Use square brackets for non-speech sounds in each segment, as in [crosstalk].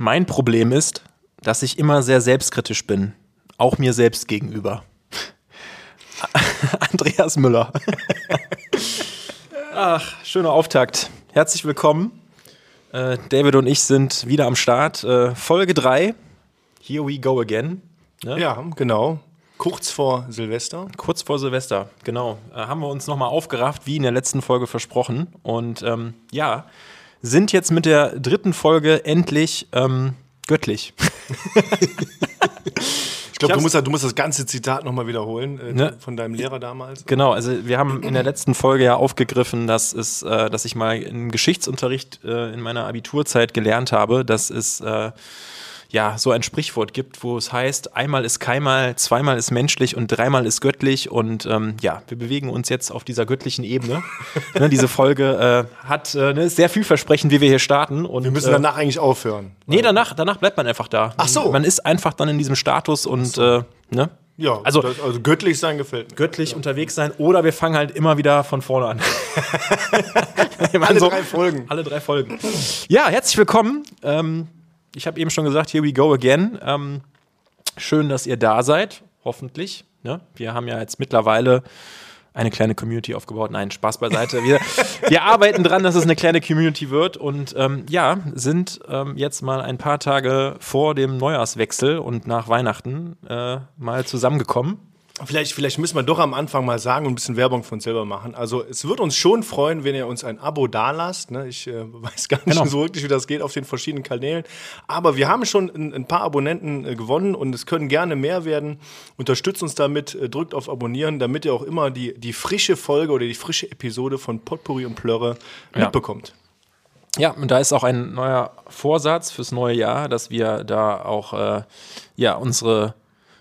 Mein Problem ist, dass ich immer sehr selbstkritisch bin, auch mir selbst gegenüber. [laughs] Andreas Müller. [laughs] Ach, schöner Auftakt. Herzlich willkommen. Äh, David und ich sind wieder am Start. Äh, Folge 3. Here we go again. Ne? Ja, genau. Kurz vor Silvester. Kurz vor Silvester, genau. Äh, haben wir uns nochmal aufgerafft, wie in der letzten Folge versprochen. Und ähm, ja, sind jetzt mit der dritten Folge endlich ähm, göttlich. [laughs] Ich glaube, du, musst, du musst das ganze Zitat nochmal wiederholen äh, ne? von deinem Lehrer damals. Genau, also wir haben in der letzten Folge ja aufgegriffen, dass, es, äh, dass ich mal im Geschichtsunterricht äh, in meiner Abiturzeit gelernt habe, dass es äh, ja so ein Sprichwort gibt, wo es heißt, einmal ist keinmal, zweimal ist menschlich und dreimal ist göttlich. Und ähm, ja, wir bewegen uns jetzt auf dieser göttlichen Ebene. [laughs] ne, diese Folge äh, hat äh, ne, sehr vielversprechend, wie wir hier starten. Und, wir müssen danach eigentlich aufhören. Nee, danach, danach bleibt man einfach da. Ach so. Man ist einfach dann in diesem Status und so. ne? Ja, also, das, also göttlich sein gefällt mir. Göttlich ja. unterwegs sein oder wir fangen halt immer wieder von vorne an. [laughs] [laughs] alle so, drei Folgen. Alle drei Folgen. Ja, herzlich willkommen. Ähm, ich habe eben schon gesagt, here we go again. Ähm, schön, dass ihr da seid, hoffentlich. Ne? Wir haben ja jetzt mittlerweile eine kleine Community aufgebaut. Nein, Spaß beiseite. Wir, [laughs] wir arbeiten dran, dass es eine kleine Community wird und ähm, ja, sind ähm, jetzt mal ein paar Tage vor dem Neujahrswechsel und nach Weihnachten äh, mal zusammengekommen Vielleicht, vielleicht müssen wir doch am Anfang mal sagen und ein bisschen Werbung von uns selber machen. Also es wird uns schon freuen, wenn ihr uns ein Abo dalasst. Ne? Ich äh, [laughs] weiß gar nicht genau. so wirklich, wie das geht auf den verschiedenen Kanälen. Aber wir haben schon ein, ein paar Abonnenten äh, gewonnen und es können gerne mehr werden. Unterstützt uns damit, äh, drückt auf Abonnieren, damit ihr auch immer die, die frische Folge oder die frische Episode von Potpourri und Plörre ja. mitbekommt. Ja, und da ist auch ein neuer Vorsatz fürs neue Jahr, dass wir da auch äh, ja, unsere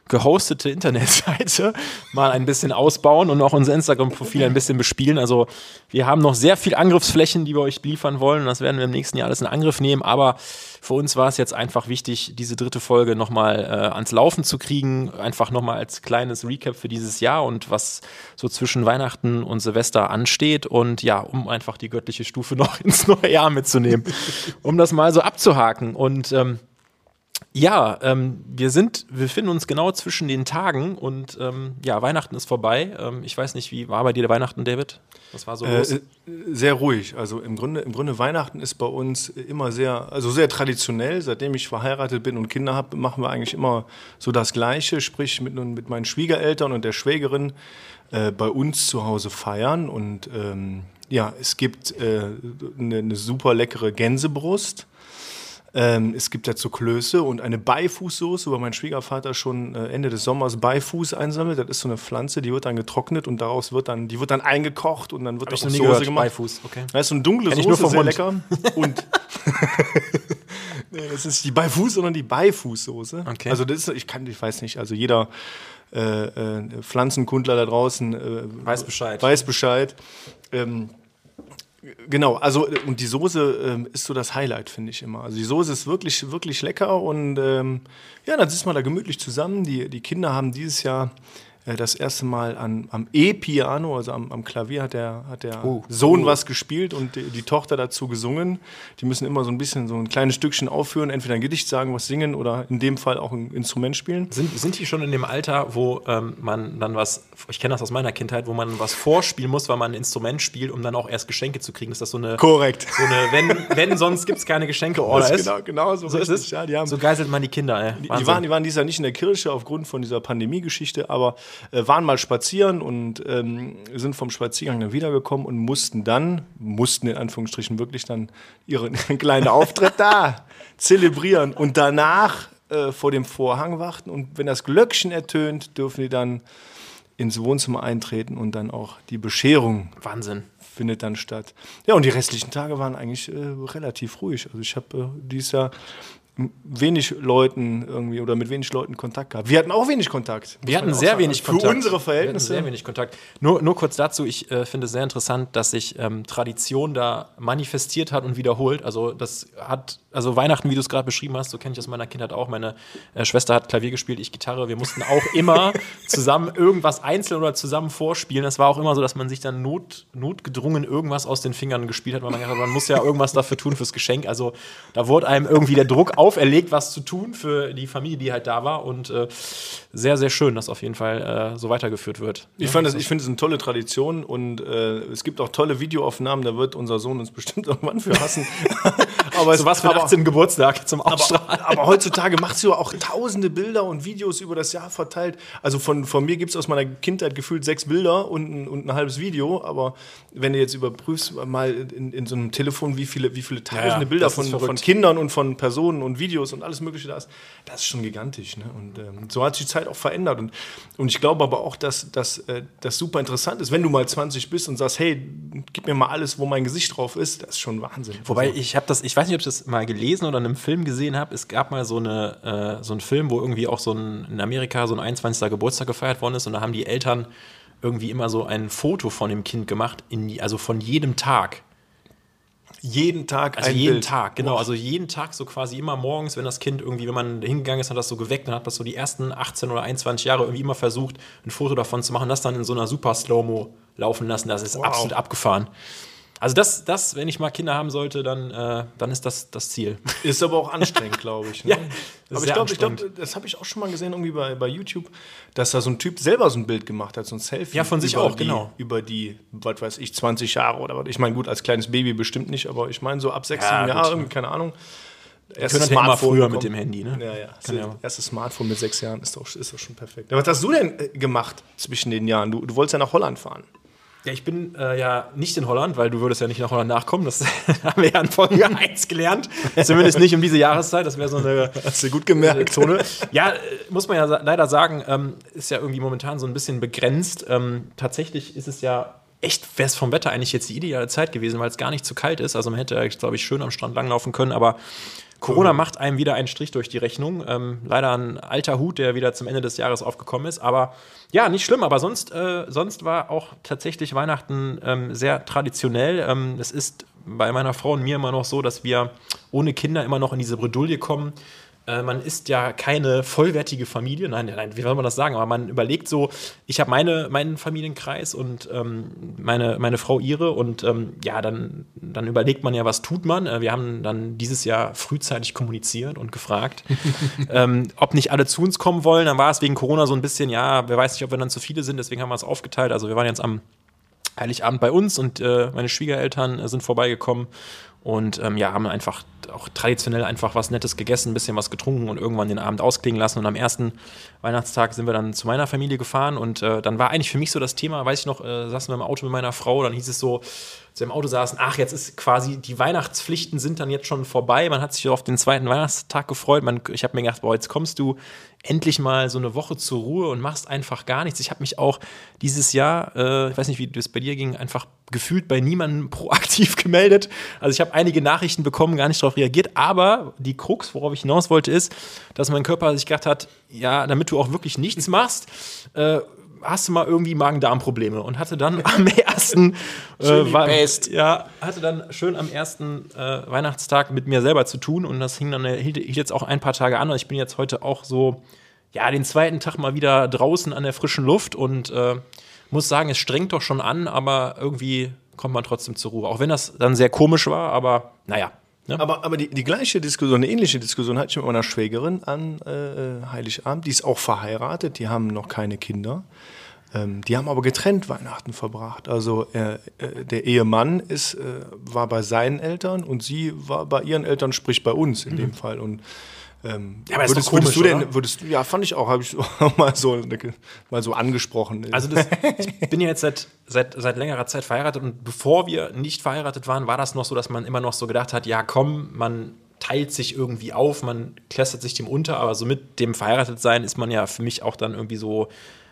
gehostete Internetseite [laughs] mal ein bisschen ausbauen und auch unser Instagram-Profil ein bisschen bespielen. Also wir haben noch sehr viel Angriffsflächen, die wir euch liefern wollen. Das werden wir im nächsten Jahr alles in Angriff nehmen. Aber für uns war es jetzt einfach wichtig, diese dritte Folge nochmal äh, ans Laufen zu kriegen. Einfach nochmal als kleines Recap für dieses Jahr und was so zwischen Weihnachten und Silvester ansteht. Und ja, um einfach die göttliche Stufe [laughs] noch ins neue Jahr mitzunehmen. um das mal so abzuhaken. Und ähm, ja, ähm, wir sind, wir finden uns genau zwischen den Tagen und ähm, ja, Weihnachten ist vorbei. Ähm, ich weiß nicht, wie war bei dir der Weihnachten, David? Was war so äh, los? Äh, sehr ruhig. Also im Grunde, im Grunde Weihnachten ist bei uns immer sehr, also sehr traditionell. Seitdem ich verheiratet bin und Kinder habe, machen wir eigentlich immer so das Gleiche, sprich mit, mit meinen Schwiegereltern und der Schwägerin äh, bei uns zu Hause feiern. Und ähm, ja, es gibt äh, eine, eine super leckere Gänsebrust ähm, es gibt dazu Klöße und eine Beifußsoße, wo mein Schwiegervater schon äh, Ende des Sommers Beifuß einsammelt. Das ist so eine Pflanze, die wird dann getrocknet und daraus wird dann, die wird dann eingekocht und dann wird Hab auch Soße gehört. gemacht. Beifuß, okay. Das ist so eine dunkle Kenn Soße, sehr lecker. [laughs] Und [laughs] nee, das ist die Beifuß, sondern die Beifußsoße. Okay. Also das ist, ich kann, ich weiß nicht, also jeder äh, äh, Pflanzenkundler da draußen äh, weiß Bescheid. Weiß Bescheid. Ähm, Genau, also und die Soße ähm, ist so das Highlight, finde ich immer. Also die Soße ist wirklich, wirklich lecker und ähm, ja, dann sitzt man da gemütlich zusammen. Die, die Kinder haben dieses Jahr äh, das erste Mal an, am E-Piano, also am, am, Klavier, hat der, hat der oh. Sohn oh. was gespielt und die, die, Tochter dazu gesungen. Die müssen immer so ein bisschen so ein kleines Stückchen aufführen, entweder ein Gedicht sagen, was singen oder in dem Fall auch ein Instrument spielen. Sind, sind die schon in dem Alter, wo ähm, man dann was, ich kenne das aus meiner Kindheit, wo man was vorspielen muss, weil man ein Instrument spielt, um dann auch erst Geschenke zu kriegen? Ist das so eine. Korrekt. So eine, wenn, wenn sonst gibt es keine Geschenke, [laughs] oder ist? Genau, genau so, so ist es. Ja, haben, so geißelt man die Kinder, ey. Die, die, waren, die waren dieses Jahr nicht in der Kirche aufgrund von dieser Pandemie-Geschichte, aber äh, waren mal spazieren spazieren und ähm, sind vom Spaziergang dann wiedergekommen und mussten dann, mussten in Anführungsstrichen wirklich dann ihren [laughs] kleinen Auftritt da zelebrieren und danach äh, vor dem Vorhang warten und wenn das Glöckchen ertönt, dürfen die dann ins Wohnzimmer eintreten und dann auch die Bescherung. Wahnsinn. Findet dann statt. Ja, und die restlichen Tage waren eigentlich äh, relativ ruhig. Also ich habe äh, dieses Jahr wenig Leuten irgendwie oder mit wenig Leuten Kontakt gehabt. Wir hatten auch wenig Kontakt. Wir hatten sehr sagen. wenig Kontakt. Für unsere Verhältnisse. sehr wenig Kontakt. Nur, nur kurz dazu, ich äh, finde es sehr interessant, dass sich ähm, Tradition da manifestiert hat und wiederholt. Also das hat, also Weihnachten, wie du es gerade beschrieben hast, so kenne ich das in meiner Kindheit auch. Meine äh, Schwester hat Klavier gespielt, ich Gitarre. Wir mussten auch [laughs] immer zusammen irgendwas einzeln oder zusammen vorspielen. Es war auch immer so, dass man sich dann not, notgedrungen irgendwas aus den Fingern gespielt hat, weil man, man muss ja irgendwas dafür tun fürs Geschenk. Also da wurde einem irgendwie der Druck auf auferlegt, was zu tun für die Familie, die halt da war. Und äh, sehr, sehr schön, dass auf jeden Fall äh, so weitergeführt wird. Ich, fand das, ich finde es eine tolle Tradition und äh, es gibt auch tolle Videoaufnahmen, da wird unser Sohn uns bestimmt [laughs] irgendwann für hassen. [laughs] aber so was für den 18. Geburtstag zum Ausstrahlen. Aber, aber heutzutage macht sie auch tausende Bilder und Videos über das Jahr verteilt. Also von, von mir gibt es aus meiner Kindheit gefühlt sechs Bilder und, und ein halbes Video, aber wenn du jetzt überprüfst, mal in, in so einem Telefon, wie viele, wie viele tausende ja, Bilder von, von Kindern und von Personen und Videos und alles Mögliche da ist, das ist schon gigantisch. Ne? Und ähm, so hat sich die Zeit auch verändert. Und, und ich glaube aber auch, dass, dass äh, das super interessant ist, wenn du mal 20 bist und sagst, hey, gib mir mal alles, wo mein Gesicht drauf ist, das ist schon Wahnsinn. Wobei also, ich habe das, ich weiß nicht, ob ich das mal gelesen oder in einem Film gesehen habe. Es gab mal so, eine, äh, so einen Film, wo irgendwie auch so ein, in Amerika so ein 21. Geburtstag gefeiert worden ist und da haben die Eltern irgendwie immer so ein Foto von dem Kind gemacht, in, also von jedem Tag. Jeden Tag also jeden Bild. Tag, genau. Also jeden Tag so quasi immer morgens, wenn das Kind irgendwie, wenn man hingegangen ist, hat das so geweckt, dann hat das so die ersten 18 oder 21 Jahre irgendwie immer versucht, ein Foto davon zu machen, das dann in so einer super Slow-Mo laufen lassen. Das ist wow. absolut abgefahren. Also das, das, wenn ich mal Kinder haben sollte, dann, äh, dann ist das das Ziel. Ist aber auch anstrengend, glaube ich. [laughs] Ne? ja, aber ich glaube, glaub, das habe ich auch schon mal gesehen, irgendwie bei, bei YouTube, dass da so ein Typ selber so ein Bild gemacht hat, so ein Selfie. Ja, von sich auch, die, genau. Über die, was weiß ich, 20 Jahre oder was. Ich meine, gut, als kleines Baby bestimmt nicht, aber ich meine, so ab sechs, ja, sieben Jahren, keine Ahnung. Erstes Smartphone früher mit dem Handy, ne? Ja, ja. Das ja. erste Smartphone mit sechs Jahren ist doch, ist doch schon perfekt. was hast du denn äh, gemacht zwischen den Jahren? Du, du wolltest ja nach Holland fahren. Ja, ich bin äh, ja nicht in Holland, weil du würdest ja nicht nach Holland nachkommen. Das [laughs] haben wir ja in Folge 1 gelernt. Zumindest nicht um diese Jahreszeit. Das wäre so eine. [laughs] Hast du gut gemerkt. Zone. Ja, äh, muss man ja leider sagen, ähm, ist ja irgendwie momentan so ein bisschen begrenzt. Ähm, tatsächlich ist es ja echt, wäre es vom Wetter eigentlich jetzt die ideale Zeit gewesen, weil es gar nicht zu kalt ist. Also man hätte, glaube ich, schön am Strand langlaufen können, aber Corona macht einem wieder einen Strich durch die Rechnung. Ähm, leider ein alter Hut, der wieder zum Ende des Jahres aufgekommen ist. Aber ja, nicht schlimm. Aber sonst, äh, sonst war auch tatsächlich Weihnachten ähm, sehr traditionell. Ähm, es ist bei meiner Frau und mir immer noch so, dass wir ohne Kinder immer noch in diese Bredouille kommen äh, man ist ja keine vollwertige Familie. Nein, nein, wie soll man das sagen? Aber man überlegt so, ich habe meine, meinen Familienkreis und ähm, meine, meine Frau ihre und ähm, ja, dann, dann überlegt man ja, was tut man. Äh, wir haben dann dieses Jahr frühzeitig kommuniziert und gefragt, [laughs] ähm, ob nicht alle zu uns kommen wollen. Dann war es wegen Corona so ein bisschen, ja, wer weiß nicht, ob wir dann zu viele sind, deswegen haben wir es aufgeteilt. Also wir waren jetzt am Heiligabend bei uns und äh, meine Schwiegereltern äh, sind vorbeigekommen und ähm, ja, haben einfach auch traditionell einfach was Nettes gegessen, ein bisschen was getrunken und irgendwann den Abend ausklingen lassen. Und am ersten Weihnachtstag sind wir dann zu meiner Familie gefahren und äh, dann war eigentlich für mich so das Thema, weiß ich noch, äh, saßen wir im Auto mit meiner Frau, dann hieß es so, wir im Auto saßen, ach, jetzt ist quasi, die Weihnachtspflichten sind dann jetzt schon vorbei. Man hat sich auf den zweiten Weihnachtstag gefreut. Man, ich habe mir gedacht, boah, jetzt kommst du endlich mal so eine Woche zur Ruhe und machst einfach gar nichts. Ich habe mich auch dieses Jahr, äh, ich weiß nicht, wie das bei dir ging, einfach gefühlt bei niemandem [laughs] proaktiv gemeldet. Also ich habe einige Nachrichten bekommen, gar nicht darauf reagiert, aber die Krux, worauf ich hinaus wollte, ist, dass mein Körper sich gedacht hat, ja, damit du auch wirklich nichts machst, äh, hast du mal irgendwie Magen-Darm-Probleme und hatte dann am [laughs] ersten äh, war, ja, hatte dann schön am ersten äh, Weihnachtstag mit mir selber zu tun und das hing dann hielt, hielt jetzt auch ein paar Tage an und ich bin jetzt heute auch so ja den zweiten Tag mal wieder draußen an der frischen Luft und äh, muss sagen, es strengt doch schon an, aber irgendwie kommt man trotzdem zur Ruhe. Auch wenn das dann sehr komisch war, aber naja. Ne? Aber, aber die, die gleiche Diskussion, eine ähnliche Diskussion hatte ich mit meiner Schwägerin an äh, Heiligabend. Die ist auch verheiratet, die haben noch keine Kinder. Ähm, die haben aber getrennt Weihnachten verbracht. Also äh, äh, der Ehemann ist, äh, war bei seinen Eltern und sie war bei ihren Eltern, sprich bei uns in mhm. dem Fall. Und ähm, ja, aber würdest, komisch, würdest, du denn, würdest, ja, fand ich auch, habe ich [laughs] auch mal so, mal so angesprochen. Also das, ich bin ja jetzt seit, seit, seit längerer Zeit verheiratet und bevor wir nicht verheiratet waren, war das noch so, dass man immer noch so gedacht hat, ja komm, man teilt sich irgendwie auf, man klästert sich dem unter, aber so mit dem Verheiratetsein ist man ja für mich auch dann irgendwie so,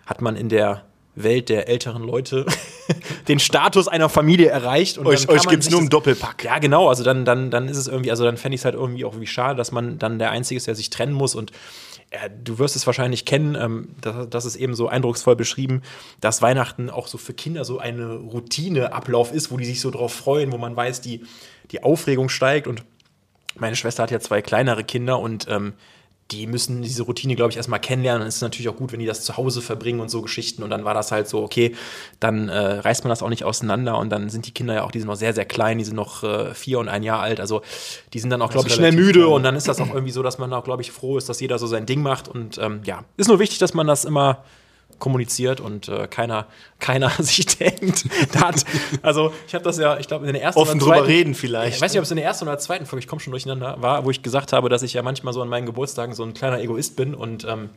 hat man in der Welt der älteren Leute [laughs] den Status einer Familie erreicht. Und euch euch gibt es nur im Doppelpack. Ja, genau. Also dann, dann, dann ist es irgendwie, also dann fände ich es halt irgendwie auch wie schade, dass man dann der Einzige ist, der sich trennen muss. Und ja, du wirst es wahrscheinlich kennen, ähm, das, das ist eben so eindrucksvoll beschrieben, dass Weihnachten auch so für Kinder so eine Routineablauf ist, wo die sich so drauf freuen, wo man weiß, die, die Aufregung steigt. Und meine Schwester hat ja zwei kleinere Kinder und ähm, die müssen diese Routine, glaube ich, erstmal kennenlernen. Dann ist es natürlich auch gut, wenn die das zu Hause verbringen und so Geschichten. Und dann war das halt so, okay, dann äh, reißt man das auch nicht auseinander. Und dann sind die Kinder ja auch, die sind noch sehr, sehr klein, die sind noch äh, vier und ein Jahr alt. Also die sind dann auch, glaube ich, schnell müde. Und dann ist das auch irgendwie so, dass man auch, glaube ich, froh ist, dass jeder so sein Ding macht. Und ähm, ja, ist nur wichtig, dass man das immer kommuniziert und äh, keiner, [laughs] keiner sich denkt, hat, also ich habe das ja, ich glaube in der ersten offen drüber reden vielleicht. Ich weiß nicht, ob es in der ersten oder zweiten Folge, ich komme schon durcheinander, war, wo ich gesagt habe, dass ich ja manchmal so an meinen Geburtstagen so ein kleiner Egoist bin und ähm,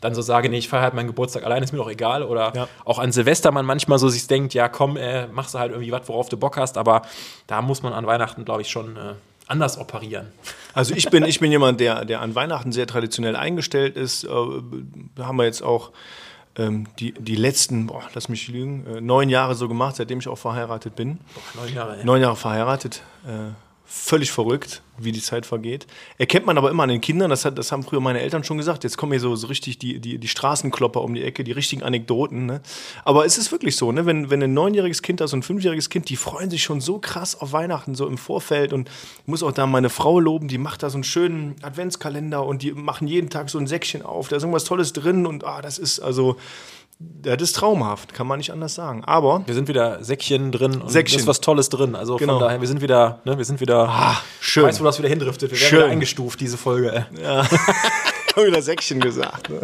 dann so sage, nee, ich feiere halt meinen Geburtstag allein, ist mir doch egal. Oder ja. auch an Silvester man manchmal so sich denkt, ja komm, äh, machst du halt irgendwie was, worauf du Bock hast, aber da muss man an Weihnachten, glaube ich, schon äh, anders operieren. Also ich bin, ich bin jemand, der, der an Weihnachten sehr traditionell eingestellt ist. Äh, haben wir jetzt auch ähm, die, die letzten, boah, lass mich lügen, äh, neun Jahre so gemacht, seitdem ich auch verheiratet bin. Boah, neun Jahre, ja. Neun Jahre verheiratet. Äh, völlig verrückt, wie die Zeit vergeht. Erkennt man aber immer an den Kindern, das, hat, das haben früher meine Eltern schon gesagt, jetzt kommen hier so, so richtig die, die, die Straßenklopper um die Ecke, die richtigen Anekdoten. Ne? Aber es ist wirklich so, ne? wenn, wenn ein neunjähriges Kind da so ein fünfjähriges Kind, die freuen sich schon so krass auf Weihnachten, so im Vorfeld. Und ich muss auch da meine Frau loben, die macht da so einen schönen Adventskalender und die machen jeden Tag so ein Säckchen auf, da ist irgendwas Tolles drin und ah, das ist also das ist traumhaft, kann man nicht anders sagen. Aber wir sind wieder Säckchen drin und Säckchen. ist was Tolles drin. Also genau. von daher, wir sind wieder, ne, wir sind wieder. Ah, schön. Weißt du, wo das wieder hindriftet? Wir werden schön. wieder eingestuft diese Folge. Ja. [laughs] ich habe wieder Säckchen gesagt. Ne?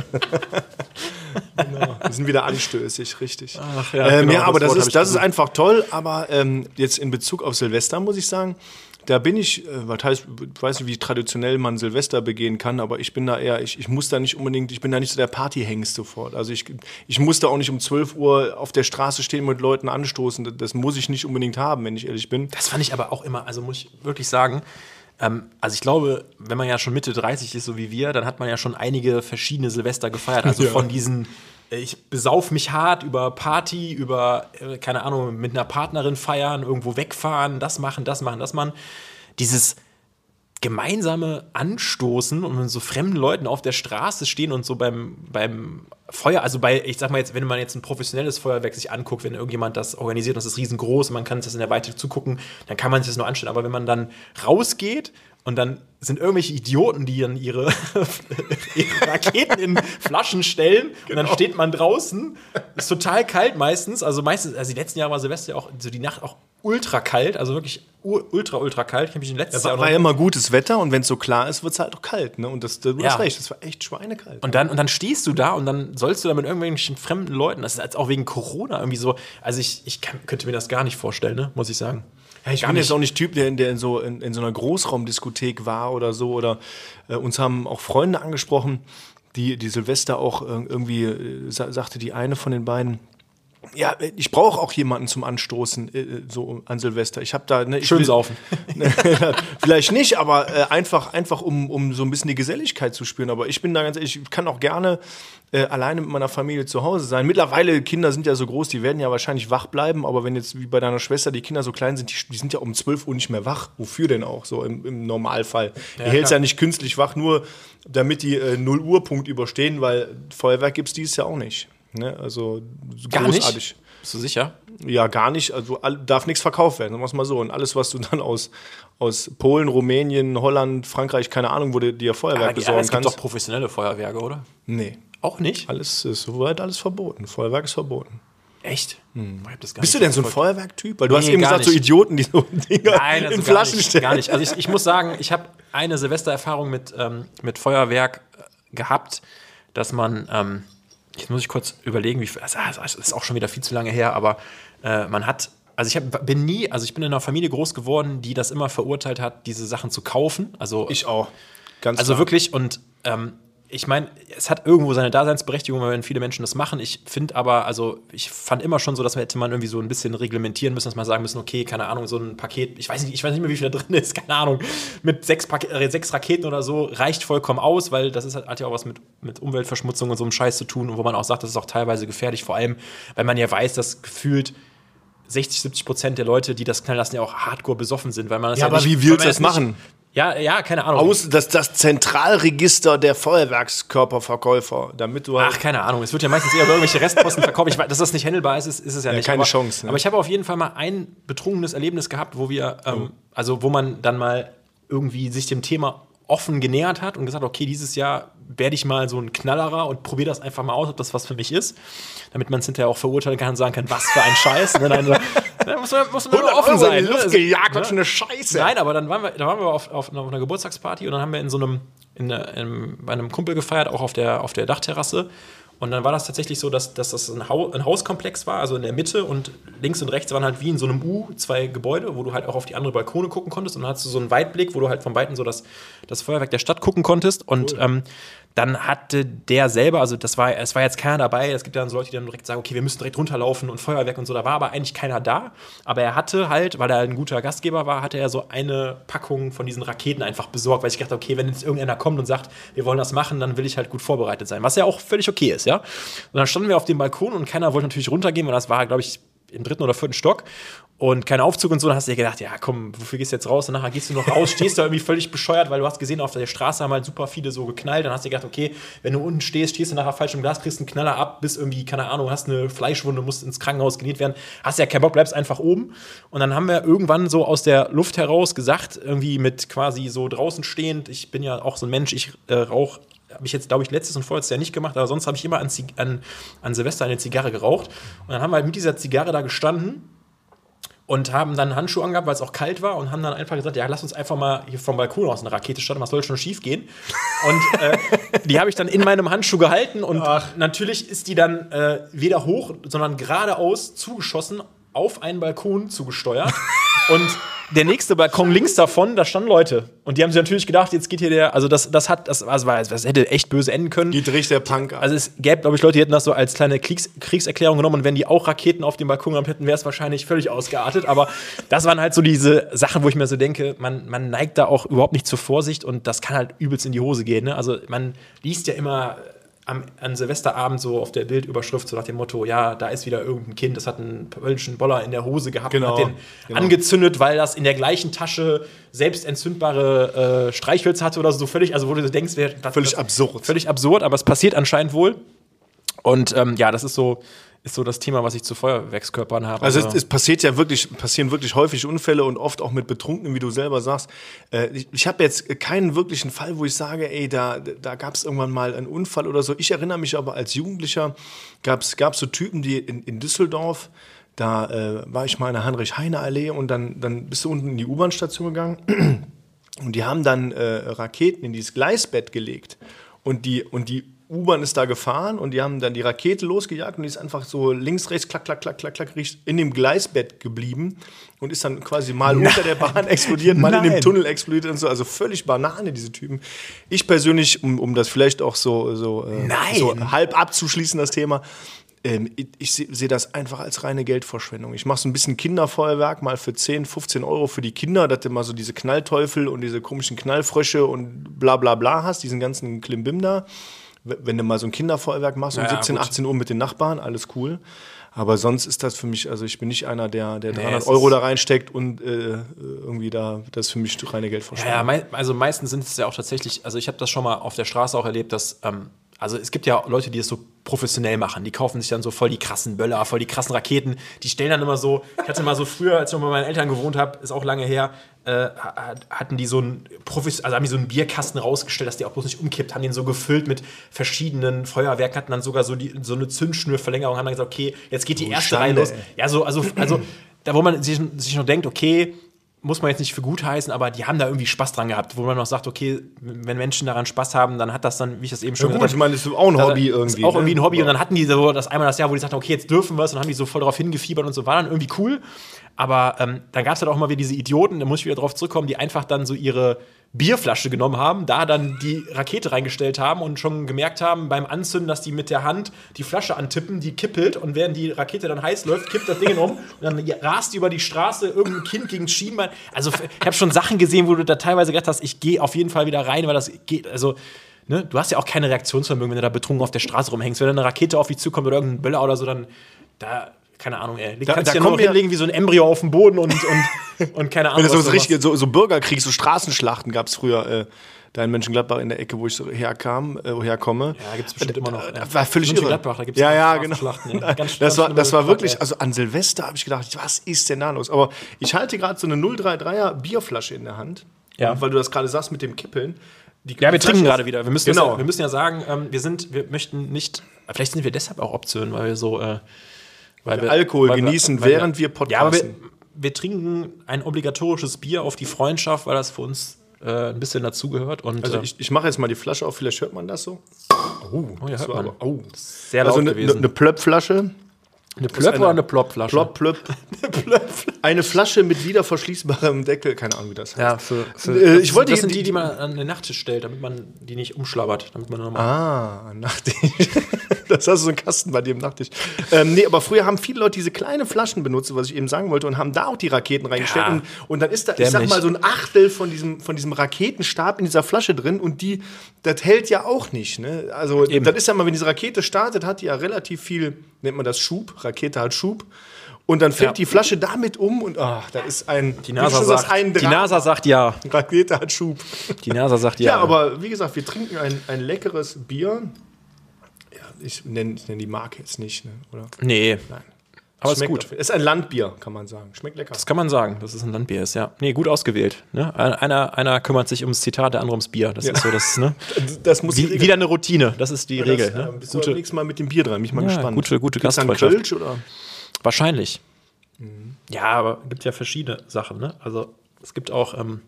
genau. Wir sind wieder anstößig, richtig. Ach, ja, ähm, genau, ja, aber das, das ist, das ist einfach toll. Aber ähm, jetzt in Bezug auf Silvester muss ich sagen, da bin ich, äh, was heißt, ich weiß nicht, wie traditionell man Silvester begehen kann, aber ich bin da eher, ich, ich muss da nicht unbedingt, ich bin da nicht so der Partyhengst sofort. Also ich, ich muss da auch nicht um 12 Uhr auf der Straße stehen mit Leuten anstoßen. Das muss ich nicht unbedingt haben, wenn ich ehrlich bin. Das fand ich aber auch immer, also muss ich wirklich sagen, ähm, also ich glaube, wenn man ja schon Mitte 30 ist, so wie wir, dann hat man ja schon einige verschiedene Silvester gefeiert. Also ja. von diesen ich besauf mich hart über Party, über, äh, keine Ahnung, mit einer Partnerin feiern, irgendwo wegfahren, das machen, das machen, das machen. Dieses gemeinsame Anstoßen und mit so fremden Leuten auf der Straße stehen und so beim, beim Feuer, also bei, ich sag mal jetzt, wenn man jetzt ein professionelles Feuerwerk sich anguckt, wenn irgendjemand das organisiert und das ist riesengroß man kann das in der Weite zugucken, dann kann man sich das nur anschauen. Aber wenn man dann rausgeht und dann sind irgendwelche Idioten, die dann ihre, [laughs] ihre Raketen in Flaschen stellen. Genau. Und dann genau. steht man draußen. Ist total kalt meistens. Also meistens, also die letzten Jahre war Silvester auch so die Nacht auch ultra kalt. Also wirklich ultra, ultra kalt. Ich habe mich in letzten Jahr. war ja immer gutes Wetter und wenn es so klar ist, wird es halt auch kalt. Ne? Und das, du ja. hast recht, das war echt schweinekalt. Und dann, und dann stehst du da und dann sollst du da mit irgendwelchen fremden Leuten, das ist auch wegen Corona irgendwie so. Also ich, ich kann, könnte mir das gar nicht vorstellen, ne? muss ich sagen. Ja, ich bin jetzt auch nicht Typ, der, der in, so, in, in so einer Großraumdiskothek war oder so. Oder äh, uns haben auch Freunde angesprochen, die, die Silvester auch äh, irgendwie, äh, sagte die eine von den beiden, ja, ich brauche auch jemanden zum Anstoßen, äh, so an Silvester. Ich habe da. Ne, Schön will, saufen. [laughs] vielleicht nicht, aber äh, einfach, einfach um, um so ein bisschen die Geselligkeit zu spüren. Aber ich bin da ganz ehrlich, ich kann auch gerne äh, alleine mit meiner Familie zu Hause sein. Mittlerweile, Kinder sind ja so groß, die werden ja wahrscheinlich wach bleiben, aber wenn jetzt wie bei deiner Schwester die Kinder so klein sind, die, die sind ja um 12 Uhr nicht mehr wach. Wofür denn auch, so im, im Normalfall? Ja, die hält ja nicht künstlich wach, nur damit die äh, 0 Uhr Punkt überstehen, weil Feuerwerk gibt es dieses Jahr auch nicht. Ne? Also Gar großartig. Nicht? Bist du sicher? Ja, gar nicht. Also darf nichts verkauft werden, sagen wir es mal so. Und alles, was du dann aus, aus Polen, Rumänien, Holland, Frankreich, keine Ahnung, wo du dir Feuerwerk ja, besorgen kannst. Es gibt doch professionelle Feuerwerke, oder? Nee. Auch nicht? Alles ist soweit alles verboten. Feuerwerk ist verboten. Echt? Hm. Bist du denn so ein Feuerwerk-Typ? Weil du nee, hast eben gesagt, nicht. so Idioten, die so [laughs] Dinger Nein, also in Flaschen nicht, stellen. Gar nicht. Also ich, ich muss sagen, ich habe eine Silvestererfahrung mit, ähm, mit Feuerwerk äh, gehabt, dass man ähm, jetzt muss ich kurz überlegen, wie also, das ist auch schon wieder viel zu lange her, aber äh, man hat also ich hab, bin nie, also ich bin in einer Familie groß geworden, die das immer verurteilt hat, diese Sachen zu kaufen. Also ich auch, ganz Also klar. wirklich und ähm, ich meine, es hat irgendwo seine Daseinsberechtigung, wenn viele Menschen das machen. Ich finde aber, also ich fand immer schon so, dass man hätte man irgendwie so ein bisschen reglementieren müssen, dass man sagen müssen, okay, keine Ahnung, so ein Paket, ich weiß nicht, ich weiß nicht mehr, wie viel da drin ist, [laughs] keine Ahnung, mit sechs, äh, sechs Raketen oder so reicht vollkommen aus, weil das ist, hat ja auch was mit, mit Umweltverschmutzung und so einem Scheiß zu tun und wo man auch sagt, das ist auch teilweise gefährlich, vor allem, weil man ja weiß, dass gefühlt 60, 70 Prozent der Leute, die das knallen lassen, ja auch hardcore besoffen sind, weil man das ja, ja aber nicht, wie willst du das machen? Ja, ja, keine Ahnung. Aus, das, das Zentralregister der Feuerwerkskörperverkäufer, damit du halt Ach, keine Ahnung. Es wird ja meistens eher über irgendwelche Restposten verkauft. Ich weiß, dass das nicht handelbar ist, ist, ist es ja, ja nicht. Keine aber, Chance. Ne? Aber ich habe auf jeden Fall mal ein betrunkenes Erlebnis gehabt, wo wir, ähm, oh. also wo man dann mal irgendwie sich dem Thema offen genähert hat und gesagt, okay, dieses Jahr werde ich mal so ein Knallerer und probiere das einfach mal aus, ob das was für mich ist, damit man es hinterher auch verurteilen kann und sagen kann, was für ein Scheiß. Dann so, [laughs] da muss man, muss man offen sein. In die ne? Luft Also, gejagt, ne? was für eine Scheiße. Nein, aber dann waren wir, da waren wir auf, auf, auf einer Geburtstagsparty und dann haben wir in so einem, in, der- in, bei einem Kumpel gefeiert, auch auf der, auf der Dachterrasse. Und dann war das tatsächlich so, dass, dass das ein, Hau, ein Hauskomplex war, also in der Mitte und links und rechts waren halt wie in so einem U zwei Gebäude, wo du halt auch auf die andere Balkone gucken konntest. Und dann hattest du so einen Weitblick, wo du halt von Weitem so das, das Feuerwerk der Stadt gucken konntest. Und ähm, dann hatte der selber, also das war, es war jetzt keiner dabei, es gibt ja dann so Leute, die dann direkt sagen, okay, wir müssen direkt runterlaufen und Feuerwerk und so, da war aber eigentlich keiner da. Aber er hatte halt, weil er ein guter Gastgeber war, hatte er so eine Packung von diesen Raketen einfach besorgt, weil ich dachte, okay, wenn jetzt irgendeiner kommt und sagt, wir wollen das machen, dann will ich halt gut vorbereitet sein, was ja auch völlig okay ist, ja. Und dann standen wir auf dem Balkon und keiner wollte natürlich runtergehen, weil das war, glaube ich, im dritten oder vierten Stock und kein Aufzug und so, dann hast du dir gedacht, ja komm, wofür gehst du jetzt raus? Und nachher gehst du noch raus, stehst da irgendwie völlig bescheuert, weil du hast gesehen, auf der Straße haben halt super viele so geknallt. Dann hast du dir gedacht, okay, wenn du unten stehst, stehst du nachher falsch im Glas, kriegst einen Knaller ab, bist irgendwie, keine Ahnung, hast eine Fleischwunde, musst ins Krankenhaus genäht werden, hast ja keinen Bock, bleibst einfach oben. Und dann haben wir irgendwann so aus der Luft heraus gesagt, irgendwie mit quasi so draußen stehend, ich bin ja auch so ein Mensch, ich äh, rauche habe ich jetzt, glaube ich, letztes und vorletztes Jahr nicht gemacht, aber sonst habe ich immer an, an, an Silvester eine Zigarre geraucht. Und dann haben wir halt mit dieser Zigarre da gestanden und haben dann Handschuhe angehabt, weil es auch kalt war und haben dann einfach gesagt, ja, lass uns einfach mal hier vom Balkon aus eine Rakete starten, was soll schon schief gehen? Und äh, [laughs] die habe ich dann in meinem Handschuh gehalten und natürlich ist die dann äh, weder hoch, sondern geradeaus zugeschossen auf einen Balkon zugesteuert. [laughs] und der nächste Balkon links davon, da standen Leute. Und die haben sich natürlich gedacht, jetzt geht hier der, also das, das hat, das, also war, das hätte echt böse enden können. Geht richtig der Punk ab. Also es gäbe, glaube ich, Leute, die hätten das so als kleine Kriegs Kriegserklärung genommen und wenn die auch Raketen auf dem Balkon gehabt hätten, wäre es wahrscheinlich völlig ausgeartet. Aber das waren halt so diese Sachen, wo ich mir so denke, man, man neigt da auch überhaupt nicht zur Vorsicht und das kann halt übelst in die Hose gehen. Ne? Also man liest ja immer am, an Silvesterabend so auf der Bildüberschrift so nach dem Motto, ja, da ist wieder irgendein Kind, das hat einen polnischen Boller in der Hose gehabt Genau, und hat den genau. angezündet, weil das in der gleichen Tasche selbst entzündbare äh, Streichhölzer hatte oder so völlig, also wo du denkst, das, Völlig das, absurd. Völlig absurd, aber es passiert anscheinend wohl. Und ähm, ja, das ist so, ist so das Thema, was ich zu Feuerwerkskörpern habe. Also es, es passiert ja wirklich, passieren wirklich häufig Unfälle und oft auch mit Betrunkenen, wie du selber sagst. Äh, ich ich habe jetzt keinen wirklichen Fall, wo ich sage, ey, da, da gab es irgendwann mal einen Unfall oder so. Ich erinnere mich aber als Jugendlicher, gab es so Typen, die in, in Düsseldorf, da äh, war ich mal in der Heinrich-Heine-Allee und dann, dann bist du unten in die U-Bahn-Station gegangen [clears throat] und die haben dann äh, Raketen in dieses Gleisbett gelegt. Und die, und die U-Bahn ist da gefahren und die haben dann die Rakete losgejagt und die ist einfach so links, rechts, klack, klack, klack, klack, klack, in dem Gleisbett geblieben und ist dann quasi mal unter der Bahn explodiert, mal in dem Nein. Tunnel explodiert und so. Also völlig Banane, diese Typen. Ich persönlich, um, um das vielleicht auch so, so, äh, Nein. so halb abzuschließen, das Thema, ähm, ich, ich sehe seh das einfach als reine Geldverschwendung. Ich mache so ein bisschen Kinderfeuerwerk mal für 10, 15 Euro für die Kinder, dass du mal so diese Knallteufel und diese komischen Knallfrösche und bla bla bla hast, diesen ganzen Klimbim da. Wenn du mal so ein Kinderfeuerwerk machst um Ja, 17, gut. 18 Uhr mit den Nachbarn, alles cool. Aber sonst ist das für mich, also ich bin nicht einer, der, der 300 es Euro da reinsteckt und äh, irgendwie da, das ist für mich reine Geldverschwendung. Ja, ja also meistens sind es ja auch tatsächlich, also ich habe das schon mal auf der Straße auch erlebt, dass, ähm, also es gibt ja Leute, die es so professionell machen. Die kaufen sich dann so voll die krassen Böller, voll die krassen Raketen. Die stellen dann immer so, ich hatte mal so früher, als ich noch bei meinen Eltern gewohnt habe, ist auch lange her, äh, ha- hatten die so einen Profis, also haben die so einen Bierkasten rausgestellt, dass die auch bloß nicht umkippt, haben den so gefüllt mit verschiedenen Feuerwerken, hatten dann sogar so, die, so eine Zündschnürverlängerung, haben dann gesagt, okay, jetzt geht die erste Reihe Schande, los. ey. Ja, so, also, also da wo man sich, sich noch denkt, okay, muss man jetzt nicht für gut heißen, aber die haben da irgendwie Spaß dran gehabt, wo man noch sagt, okay, wenn Menschen daran Spaß haben, dann hat das dann, wie ich das eben schon Ja, gut, gesagt ich meine, das ist auch ein Hobby ist irgendwie. Auch irgendwie ne? ein Hobby. Und dann hatten die so das einmal das Jahr, wo die sagten, okay, jetzt dürfen wir es. Und haben die so voll darauf hingefiebert und so. War dann irgendwie cool. Aber ähm, dann gab es halt auch mal wieder diese Idioten, da muss ich wieder drauf zurückkommen, die einfach dann so ihre Bierflasche genommen haben, da dann die Rakete reingestellt haben und schon gemerkt haben beim Anzünden, dass die mit der Hand die Flasche antippen, die kippelt und während die Rakete dann heiß läuft, kippt das Ding um und dann rast die über die Straße irgendein Kind gegen das Schienbein. Also ich habe schon Sachen gesehen, wo du da teilweise gedacht hast, ich gehe auf jeden Fall wieder rein, weil das geht, also Ne? Du hast ja auch keine Reaktionsvermögen, wenn du da betrunken auf der Straße rumhängst. Wenn da eine Rakete auf dich zukommt oder irgendein Böller oder so, dann da, keine Ahnung, ey. Da- da ja kommt noch mir- hinlegen wie so ein Embryo auf dem Boden und, und, [laughs] und keine Ahnung. Wenn das so, richtige, so, so Bürgerkrieg, so Straßenschlachten gab es früher äh, da in Mönchengladbach in der Ecke, wo ich so herkam, äh, woher komme. Ja, gibt's bestimmt immer noch, ja. Das war völlig irre. Mönchengladbach, da gibt's ja, ja, genau. Ja. [laughs] Ganz- das war, das war wirklich, also an Silvester habe ich gedacht, was ist denn da los? Aber ich halte gerade so eine 033er Bierflasche in der Hand. Ja. Weil du das gerade sagst mit dem Kippeln. Die Ja, wir Flasche trinken gerade wieder. Wir müssen, Genau. das ja, wir müssen ja sagen, ähm, wir sind, wir möchten nicht, vielleicht sind wir deshalb auch obszön, weil wir so, äh, weil wir Alkohol weil genießen, weil während wir Ja, aber wir, podcasten. wir trinken ein obligatorisches Bier auf die Freundschaft, weil das für uns äh, ein bisschen dazugehört. Also äh, ich, ich mache jetzt mal die Flasche auf, vielleicht hört man das so. Oh, ja, das hört war man. aber- oh. sehr laut Also eine, gewesen. eine Plöpp-Flasche. eine Plöpp oder eine Plop-Flasche? Plop, plöpp. [laughs] Eine Flasche mit wieder verschließbarem Deckel. Keine Ahnung, wie das heißt. Ja, für, für Äh, ich das, wollte das sind die, die man an den Nachttisch stellt, damit man die nicht umschlabbert, damit man nochmal. Ah, Nachttisch. [laughs] Das hast du so einen Kasten bei dir im Nachttisch. Ähm, nee, aber früher haben viele Leute diese kleinen Flaschen benutzt, was ich eben sagen wollte, und haben da auch die Raketen reingestellt. Ja. Und, und dann ist da, ich sag Dämlich. mal, so ein Achtel von diesem, von diesem Raketenstab in dieser Flasche drin und die, das hält ja auch nicht. Ne? Also, Eben. das ist ja mal, wenn diese Rakete startet, hat die ja relativ viel, nennt man das Schub, Rakete hat Schub. Und dann fällt Ja. die Flasche damit um und ach, da ist ein, Die NASA, sagt, ein die. NASA sagt ja. Rakete hat Schub. Die NASA sagt ja. Ja, aber wie gesagt, wir trinken ein, ein leckeres Bier. Ja, ich nenne nenn die Marke jetzt nicht, ne? oder? Nee. Nein. Aber ist Schmeckt gut. auf- Ist ein Landbier, kann man sagen. Schmeckt lecker. Das kann man sagen, dass es ein Landbier ist, ja. Nee, gut ausgewählt. Ne? Einer, einer kümmert sich ums Zitat, der andere ums Bier. Das ist so das, ne? [laughs] Das muss Wie, wieder eine Routine, das ist die das, Regel. äh, Ne? Bist du nächstes Mal mit dem Bier dran? Bin ich mal Ja, gespannt. gute- gute Gibt's Gastfreundschaft. Kölsch oder? Wahrscheinlich. Mhm. Ja, aber gibt ja verschiedene Sachen, ne? Also es gibt auch, ähm,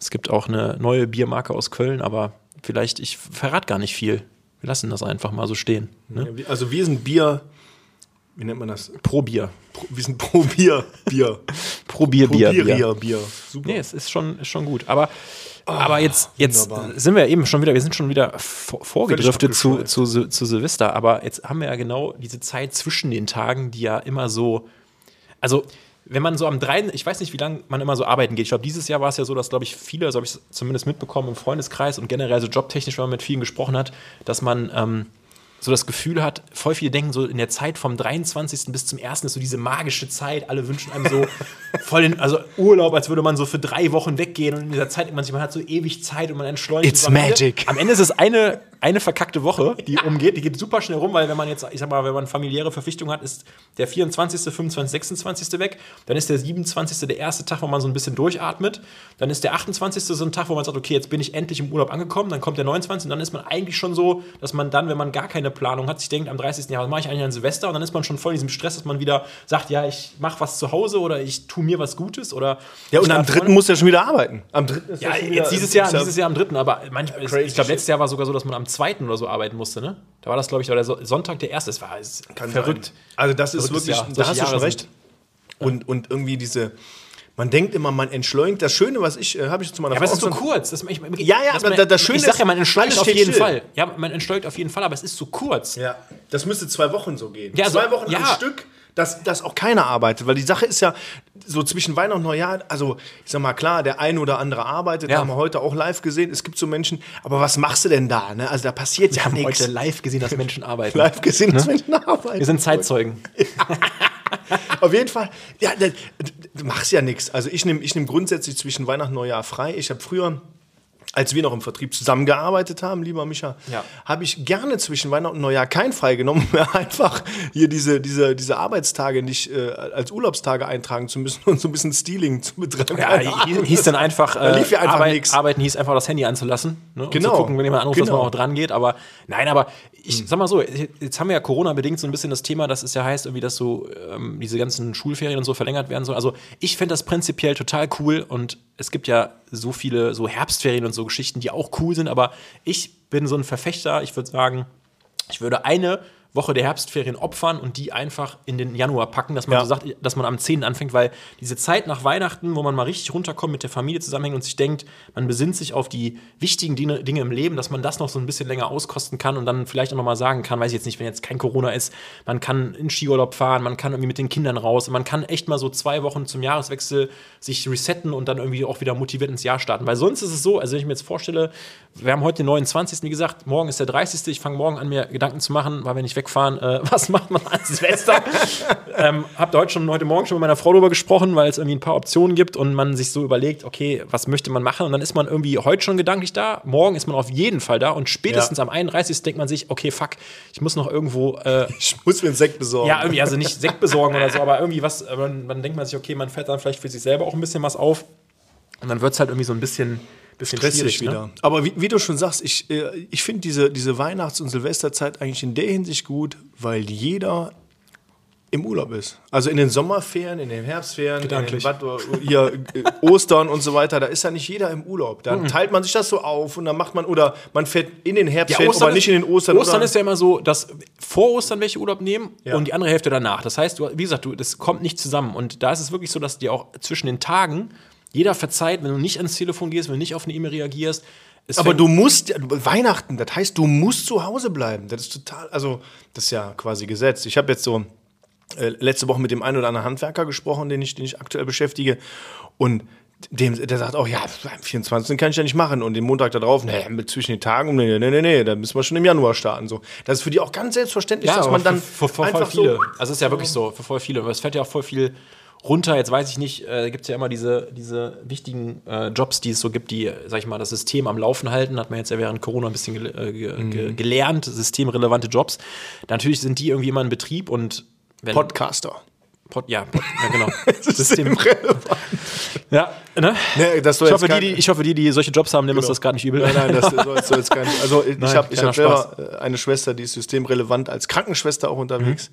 es gibt auch eine neue Biermarke aus Köln, aber vielleicht, ich verrate gar nicht viel. Wir lassen das einfach mal so stehen. Ne? Also wir sind Bier, wie nennt man das? Pro Bier. Pro, wir sind pro Bier. Bier. [laughs] Pro Bier, Bier, Bier. Bier, Bier. Super. Nee, es ist schon, ist schon gut. Aber, aber jetzt, jetzt wunderbar. sind wir eben schon wieder, wir sind schon wieder vor- vorgedriftet zu, zu, zu Silvester. Aber jetzt haben wir ja genau diese Zeit zwischen den Tagen, die ja immer so. Also, wenn man so am 3., ich weiß nicht, wie lange man immer so arbeiten geht. Ich glaube, dieses Jahr war es ja so, dass, glaube ich, viele, so habe ich es zumindest mitbekommen im Freundeskreis und generell so jobtechnisch, wenn man mit vielen gesprochen hat, dass man ähm, so das Gefühl hat, voll viele denken so in der Zeit vom 23. bis zum 1. ist so diese magische Zeit. Alle wünschen einem so [laughs] voll den, also Urlaub, als würde man so für drei Wochen weggehen und in dieser Zeit, man, man hat so ewig Zeit und man entschleunigt. It's Und am Ende- magic. Am Ende ist es eine, eine verkackte Woche, die umgeht. Die geht super schnell rum, weil wenn man jetzt, ich sag mal, wenn man familiäre Verpflichtungen hat, ist der 24., 25., 26. weg. Dann ist der 27. der erste Tag, wo man so ein bisschen durchatmet. Dann ist der 28. so ein Tag, wo man sagt, okay, jetzt bin ich endlich im Urlaub angekommen. Dann kommt der 29. und dann ist man eigentlich schon so, dass man dann, wenn man gar keine Planung hat, sich denkt, am 30. Jahr, was mache ich eigentlich an Silvester? Und dann ist man schon voll in diesem Stress, dass man wieder sagt, ja, ich mache was zu Hause oder ich tue mir was Gutes oder Ja, und am lade dritten Freunde- muss er schon wieder arbeiten. Am dritten ist ja, schon jetzt dieses Jahr, ist ja- dieses Jahr am dritten, aber manchmal, Crazy ich glaube, letztes Jahr war sogar so, dass man am zweiten oder so arbeiten musste, ne? Da war das, glaube ich, der So- Sonntag der erste. Es war Kann verrückt. sein. Also das ist Verrücktes wirklich, Jahr. da hast du schon recht. Und, und irgendwie diese, man denkt immer, man entschleunigt. Das Schöne, was ich, äh, habe ich zu meiner Ja, aber es Frau ist so kurz. Das, ich, Ja, ja, dass aber man, da- das Schöne Ich sag ja, ist, man entschleunigt auf jeden still. Fall. Ja, man entschleunigt auf jeden Fall, aber es ist zu kurz. Ja, das müsste zwei Wochen so gehen. Ja, zwei so- Wochen ja. am Stück, dass, dass auch keiner arbeitet. Weil die Sache ist ja, so zwischen Weihnachten und Neujahr, also ich sag mal, klar, der eine oder andere arbeitet, Ja. haben wir heute auch live gesehen. Es gibt so Menschen, aber was machst du denn da? Ne? Also da passiert Wir ja haben nichts. heute live gesehen, dass Menschen arbeiten. [laughs] Live gesehen, dass Menschen arbeiten. Wir sind Zeitzeugen. [laughs] Auf jeden Fall, ja, du machst ja nichts. Also ich nehme ich nehm grundsätzlich zwischen Weihnachten und Neujahr frei. Ich habe früher, als wir noch im Vertrieb zusammengearbeitet haben, lieber Micha, Ja. habe ich gerne zwischen Weihnachten und Neujahr kein frei genommen, [laughs] um mir einfach hier diese, diese, diese Arbeitstage nicht äh, als Urlaubstage eintragen zu müssen und so ein bisschen Stealing zu betreiben. Ja, Keine hieß, dann einfach, Da lief ja einfach Arbeit, nix. Arbeiten hieß einfach das Handy anzulassen. Ne? Und Genau. zu gucken, wenn jemand anruft, dass Genau. man auch dran geht. Aber nein, aber ich sag mal so, jetzt haben wir ja Corona-bedingt so ein bisschen das Thema, dass es ja heißt, irgendwie, dass so ähm, diese ganzen Schulferien und so verlängert werden sollen. Also ich fände das prinzipiell total cool und es gibt ja so viele so Herbstferien und so Geschichten, die auch cool sind, aber ich bin so ein Verfechter, ich würde sagen, ich würde eine Woche der Herbstferien opfern und die einfach in den Januar packen, dass man Ja. so sagt, dass man am 10. anfängt, weil diese Zeit nach Weihnachten, wo man mal richtig runterkommt, mit der Familie zusammenhängt und sich denkt, man besinnt sich auf die wichtigen Dinge, Dinge im Leben, dass man das noch so ein bisschen länger auskosten kann und dann vielleicht auch noch mal sagen kann, weiß ich jetzt nicht, wenn jetzt kein Corona ist, man kann in Skiurlaub fahren, man kann irgendwie mit den Kindern raus man kann echt mal so zwei Wochen zum Jahreswechsel sich resetten und dann irgendwie auch wieder motiviert ins Jahr starten. Weil sonst ist es so, also wenn ich mir jetzt vorstelle, wir haben heute den 29. Wie gesagt, morgen ist der 30. Ich fange morgen an, mir Gedanken zu machen, weil wir nicht wegfahren, äh, [laughs] was macht man an Silvester? ähm, habt ihr heute schon, heute Morgen schon mit meiner Frau darüber gesprochen, weil es irgendwie ein paar Optionen gibt und man sich so überlegt, okay, was möchte man machen? Und dann ist man irgendwie heute schon gedanklich da, morgen ist man auf jeden Fall da und spätestens Ja. am 31. denkt man sich, okay, fuck, ich muss noch irgendwo äh, [laughs] Ich muss mir einen Sekt besorgen. ja, irgendwie, also nicht Sekt besorgen oder so, aber irgendwie was, äh, man denkt man sich, okay, man fährt dann vielleicht für sich selber auch ein bisschen was auf. Und dann wird es halt irgendwie so ein bisschen, bisschen stressig schwierig, wieder. Ne? Aber wie, wie du schon sagst, ich, äh, ich finde diese, diese Weihnachts- und Silvesterzeit eigentlich in der Hinsicht gut, weil jeder im Urlaub ist. Also in den Sommerferien, in den Herbstferien, Gedanklich. in den Bad, hier äh, Ostern und so weiter, da ist ja nicht jeder im Urlaub. Da Mhm. teilt man sich das so auf und dann macht man, oder man fährt in den Herbstferien, aber nicht in den Ostern. Ostern oder, ist ja immer so, dass vor Ostern welche Urlaub nehmen Ja. und die andere Hälfte danach. Das heißt, du, wie gesagt, du, das kommt nicht zusammen. Und da ist es wirklich so, dass dir auch zwischen den Tagen jeder verzeiht, wenn du nicht ans Telefon gehst, wenn du nicht auf eine E-Mail reagierst. Aber du musst, ja- Weihnachten, das heißt, du musst zu Hause bleiben. Das ist total, also das ist ja quasi Gesetz. Ich habe jetzt so äh, letzte Woche mit dem einen oder anderen Handwerker gesprochen, den ich, den ich aktuell beschäftige. Und dem, der sagt auch, ja, am 24. kann ich ja nicht machen. Und den Montag da drauf, nee, mit zwischen den Tagen, nee, nee, nee, nee, da müssen wir schon im Januar starten. So. Das ist für die auch ganz selbstverständlich, dass aber man dann für, für, für voll viele. so. also es ist ja wirklich so, für voll viele. Aber es fällt ja auch voll viel runter. Jetzt weiß ich nicht, äh, gibt es ja immer diese, diese wichtigen äh, Jobs, die es so gibt, die, sag ich mal, das System am Laufen halten. Hat man jetzt ja während Corona ein bisschen gel äh, ge Mhm. ge gelernt, systemrelevante Jobs. Natürlich sind die irgendwie immer in Betrieb und Podcaster. Pod, ja, Pod, ja, genau. [laughs] System. Ja, ne? Nee, das Ich hoffe, die, die, ich hoffe, die, die solche Jobs haben, nehmen uns Genau. das gar nicht übel. Nein, nein, das soll, soll jetzt gar [laughs] nicht. Also ich habe hab selber äh, eine Schwester, die ist systemrelevant als Krankenschwester auch unterwegs.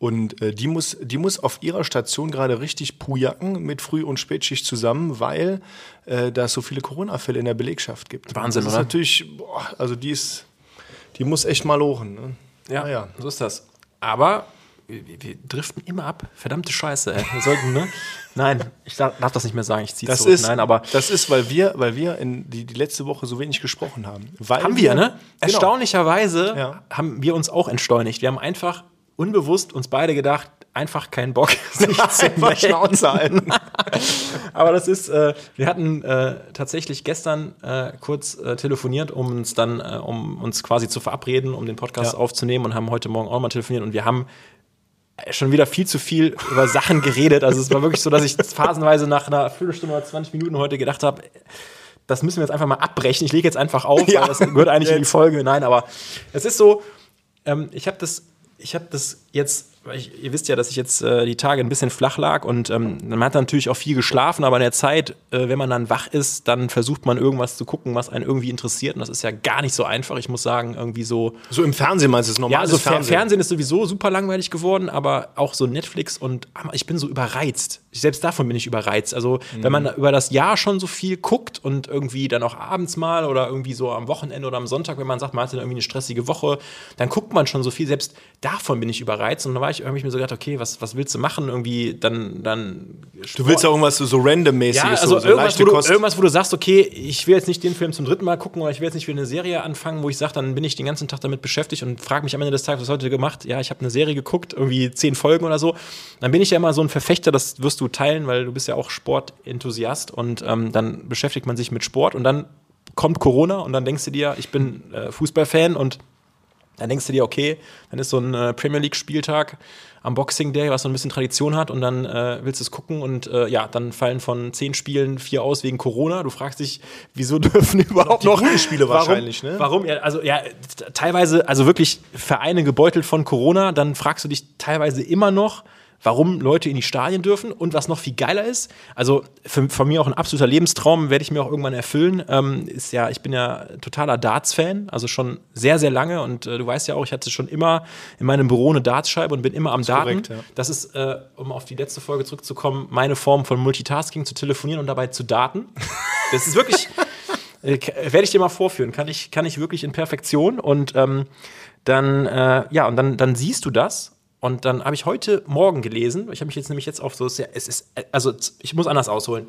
Und äh, die, muss, die muss auf ihrer Station gerade richtig pujacken mit Früh- und Spätschicht zusammen, weil äh, da es so viele Corona-Fälle in der Belegschaft gibt. Wahnsinn, das oder? ist natürlich, boah, also die ist, die muss echt mal lochen. Ne? Ja, Naja. so ist das. Aber wir, wir driften immer ab. Verdammte Scheiße, ey. Wir sollten, ne? [laughs] Nein, ich darf, darf das nicht mehr sagen. Ich ziehe Das zurück. ist, Nein, aber das ist, weil wir, weil wir in die, die letzte Woche so wenig gesprochen haben. Weil haben wir, ne? Genau. Erstaunlicherweise Ja. haben wir uns auch entschleunigt. Wir haben einfach unbewusst uns beide gedacht, einfach keinen Bock, [laughs] sich zu Einfach. Schnauze halten. Aber das ist, äh, wir hatten äh, tatsächlich gestern äh, kurz äh, telefoniert, um uns dann, äh, um uns quasi zu verabreden, um den Podcast Ja. aufzunehmen und haben heute Morgen auch mal telefoniert und wir haben äh, schon wieder viel zu viel über Sachen geredet. Also es war wirklich so, dass ich phasenweise nach einer Viertelstunde oder 20 Minuten heute gedacht habe, das müssen wir jetzt einfach mal abbrechen. Ich lege jetzt einfach auf, Ja. weil das gehört eigentlich in die. Folge. Nein, aber es ist so, ähm, ich habe das, ich habe das jetzt, ich, ihr wisst ja, dass ich jetzt äh, die Tage ein bisschen flach lag und ähm, man hat natürlich auch viel geschlafen, aber in der Zeit, äh, wenn man dann wach ist, dann versucht man irgendwas zu gucken, was einen irgendwie interessiert und das ist ja gar nicht so einfach. Ich muss sagen, irgendwie so, So im Fernsehen meinst du es normal? ja, also Fernsehen. Fernsehen ist sowieso super langweilig geworden, aber auch so Netflix und ah, ich bin so überreizt. Selbst davon bin ich überreizt. Also, wenn man über das Jahr schon so viel guckt und irgendwie dann auch abends mal oder irgendwie so am Wochenende oder am Sonntag, wenn man sagt, man hatte irgendwie eine stressige Woche, dann guckt man schon so viel. Selbst davon bin ich überreizt. Und dann war ich irgendwie mir so gedacht, okay, was, was willst du machen? Irgendwie dann. dann Du willst ja irgendwas so, randommäßiges, ja, also so, so irgendwas, leichte wo du, Kost. irgendwas, wo du sagst, okay, ich will jetzt nicht den Film zum dritten Mal gucken oder ich will jetzt nicht wieder eine Serie anfangen, wo ich sage, dann bin ich den ganzen Tag damit beschäftigt und frage mich am Ende des Tages, was hast du heute gemacht? Ja, ich habe eine Serie geguckt, irgendwie zehn Folgen oder so. Dann bin ich ja immer so ein Verfechter, das wirst du teilen, weil du bist ja auch Sportenthusiast und ähm, dann beschäftigt man sich mit Sport und dann kommt Corona und dann denkst du dir, ich bin äh, Fußballfan und dann denkst du dir, okay, dann ist so ein äh, Premier League-Spieltag am Boxing Day, was so ein bisschen Tradition hat, und dann äh, willst du es gucken und äh, ja, dann fallen von zehn Spielen vier aus wegen Corona. Du fragst dich, wieso [laughs] dürfen überhaupt die noch guten Spiele warum, wahrscheinlich, ne? Warum? Ja, also ja, teilweise, also wirklich Vereine gebeutelt von Corona, dann fragst du dich teilweise immer noch, warum Leute in die Stadien dürfen und was noch viel geiler ist, also für, von mir auch ein absoluter Lebenstraum, werde ich mir auch irgendwann erfüllen, ähm, ist ja, ich bin ja totaler Darts-Fan, also schon sehr, sehr lange und äh, du weißt ja auch, ich hatte schon immer in meinem Büro eine Dartscheibe und bin immer am Daten. korrekt, ja. Das ist, äh, um auf die letzte Folge zurückzukommen, meine Form von Multitasking, zu telefonieren und dabei zu daten. [laughs] Das ist wirklich, äh, werde ich dir mal vorführen, kann ich, kann ich wirklich in Perfektion und ähm, dann, äh, ja, und dann, dann siehst du das und dann habe ich heute Morgen gelesen, ich habe mich jetzt nämlich jetzt auf so, es ist, also ich muss anders ausholen.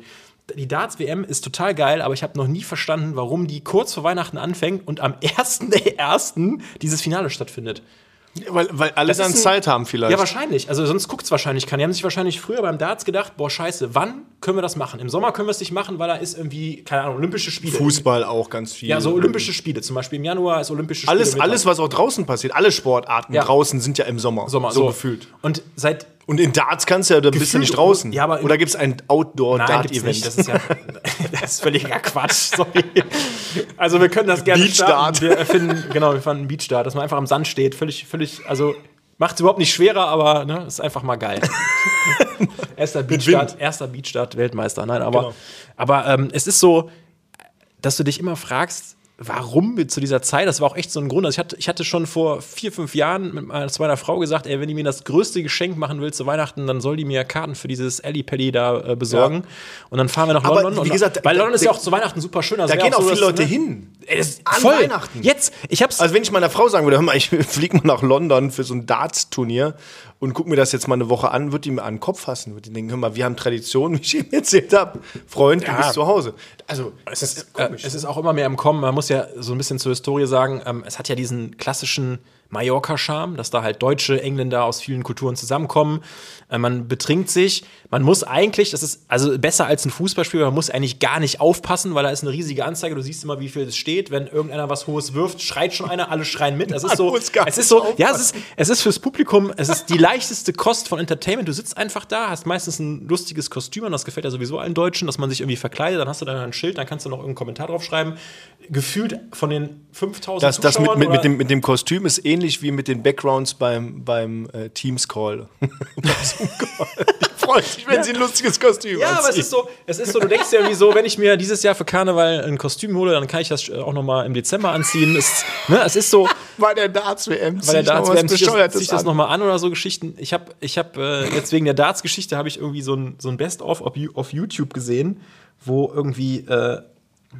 Die Darts-WM ist total geil, aber ich habe noch nie verstanden, warum die kurz vor Weihnachten anfängt und am [laughs] 1.1. dieses Finale stattfindet. Weil, weil alle Das dann ein- Zeit haben vielleicht. Ja, wahrscheinlich. Also sonst guckt es wahrscheinlich keiner. Die haben sich wahrscheinlich früher beim Darts gedacht, boah, scheiße, wann können wir das machen? Im Sommer können wir es nicht machen, weil da ist irgendwie, keine Ahnung, Olympische Spiele. Fußball auch ganz viel. Ja, so Olympische Spiele. Zum Beispiel im Januar ist Olympische Spiele. alles, alles, was auch draußen passiert, alle Sportarten Ja. draußen sind ja im Sommer. Sommer, so, gefühlt. Und seit Und in Darts kannst du ja, da bist du nicht draußen. Ja, aber Oder gibt es ein. Outdoor-Dart-Event? Das ist ja [laughs] das ist völliger Quatsch. Sorry. [laughs] Also wir können das gerne Beach starten. Dart. Wir erfinden, genau, wir fanden Beach Dart, dass man einfach am Sand steht. Völlig, völlig, also macht es überhaupt nicht schwerer, aber ne, ist einfach mal geil. [laughs] erster Beatstart, erster Beatstart Weltmeister. Nein, aber, genau. aber ähm, es ist so, dass du dich immer fragst, warum zu dieser Zeit, das war auch echt so ein Grund. Also ich hatte, ich hatte schon vor vier, fünf Jahren mit meiner, zu meiner Frau gesagt, ey, wenn die mir das größte Geschenk machen will zu Weihnachten, dann soll die mir Karten für dieses Ellie Pelli da äh, besorgen. Ja. Und dann fahren wir nach Aber London. Wie gesagt, weil London ist ja auch zu Weihnachten super schön. Also da gehen auch, so, viele Leute ne? hin. An voll. Weihnachten. Jetzt, ich hab's. Also wenn ich meiner Frau sagen würde, hör mal, ich [laughs] fliege mal nach London für so ein Darts-Turnier und guck mir das jetzt mal eine Woche an, wird die mir an den Kopf fassen, wird die denken, hör mal, wir haben Tradition, [laughs] wie ich ihm erzählt habe. Freund, ja. du bist zu Hause. Also, es ist, ist äh, es ist auch immer mehr im Kommen. Man muss ja so ein bisschen zur Historie sagen, ähm, es hat ja diesen klassischen Mallorca-Charme, dass da halt Deutsche, Engländer aus vielen Kulturen zusammenkommen. Äh, man betrinkt sich. Man muss eigentlich, das ist also besser als ein Fußballspiel, man muss eigentlich gar nicht aufpassen, weil da ist eine riesige Anzeige. Du siehst immer, wie viel es steht. Wenn irgendeiner was Hohes wirft, schreit schon einer, alle schreien mit. Es ist so, es ist so, ja, es ist, es ist fürs Publikum, es ist die leichteste Kost von Entertainment. Du sitzt einfach da, hast meistens ein lustiges Kostüm und das gefällt ja sowieso allen Deutschen, dass man sich irgendwie verkleidet. Dann hast du dann ein Schild, dann kannst du noch irgendeinen Kommentar drauf schreiben. Gefühlt von den 5000 das, das mit, mit, mit, dem, mit dem Kostüm ist ähnlich wie mit den Backgrounds beim, beim äh, Teams-Call. [laughs] ich freue mich, wenn ja. sie ein lustiges Kostüm Ja, aber es ist so, es ist so, du denkst ja irgendwie so, wenn ich mir dieses Jahr für Karneval ein Kostüm hole, dann kann ich das auch noch mal im Dezember anziehen. Es, ne, es ist so. Bei der Darts-WM Bei der Darts-WM ziehe ich das, zieh das nochmal an oder so Geschichten. Ich habe ich hab, äh, jetzt wegen der Darts-Geschichte habe ich irgendwie so ein, so ein Best-of auf YouTube gesehen, wo irgendwie äh,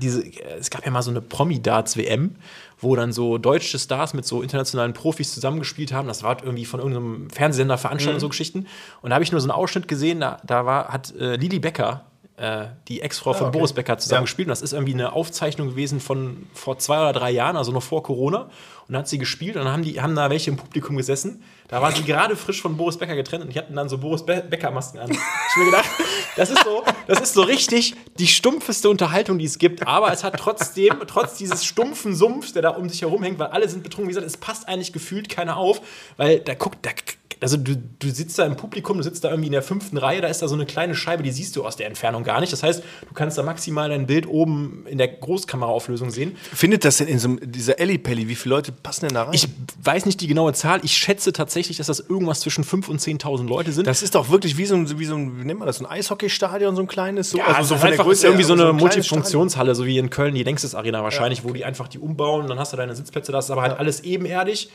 diese, es gab ja mal so eine Promi-Darts-WM, wo dann so deutsche Stars mit so internationalen Profis zusammengespielt haben. Das war irgendwie von irgendeinem Fernsehsender veranstaltet, mhm. so Geschichten. Und da habe ich nur so einen Ausschnitt gesehen, da, da war, hat äh, Lili Becker, äh, die Ex-Frau von ah, okay. Boris Becker, zusammengespielt. Ja. Und das ist irgendwie eine Aufzeichnung gewesen von vor zwei oder drei Jahren, also noch vor Corona. Und dann hat sie gespielt und dann haben, die, haben da welche im Publikum gesessen. Da war sie gerade frisch von Boris Becker getrennt und die hatten dann so Boris Be Becker-Masken an. Ich mir gedacht, das ist, so, das ist so richtig die stumpfeste Unterhaltung, die es gibt. Aber es hat trotzdem, trotz dieses stumpfen Sumpfs, der da um sich herum hängt, weil alle sind betrunken, wie gesagt, es passt eigentlich gefühlt keiner auf, weil da guckt, da also du, du sitzt da im Publikum, du sitzt da irgendwie in der fünften Reihe, da ist da so eine kleine Scheibe, die siehst du aus der Entfernung gar nicht. Das heißt, du kannst da maximal dein Bild oben in der Großkameraauflösung sehen. Findet das denn in so dieser Ellipelli? Wie viele Leute passen denn da rein? Ich weiß nicht die genaue Zahl. Ich schätze tatsächlich, dass das irgendwas zwischen 5.000 und 10.000 Leute sind. Das ist doch wirklich wie so ein, wie so ein wie nennt man das, so ein Eishockeystadion, so ein kleines? So, ja, also so von der Größe irgendwie so eine so Multifunktionshalle, so wie in Köln die Längstes Arena wahrscheinlich, ja, okay. wo die einfach die umbauen dann hast du deine Sitzplätze, das ist aber halt ja. alles ebenerdig.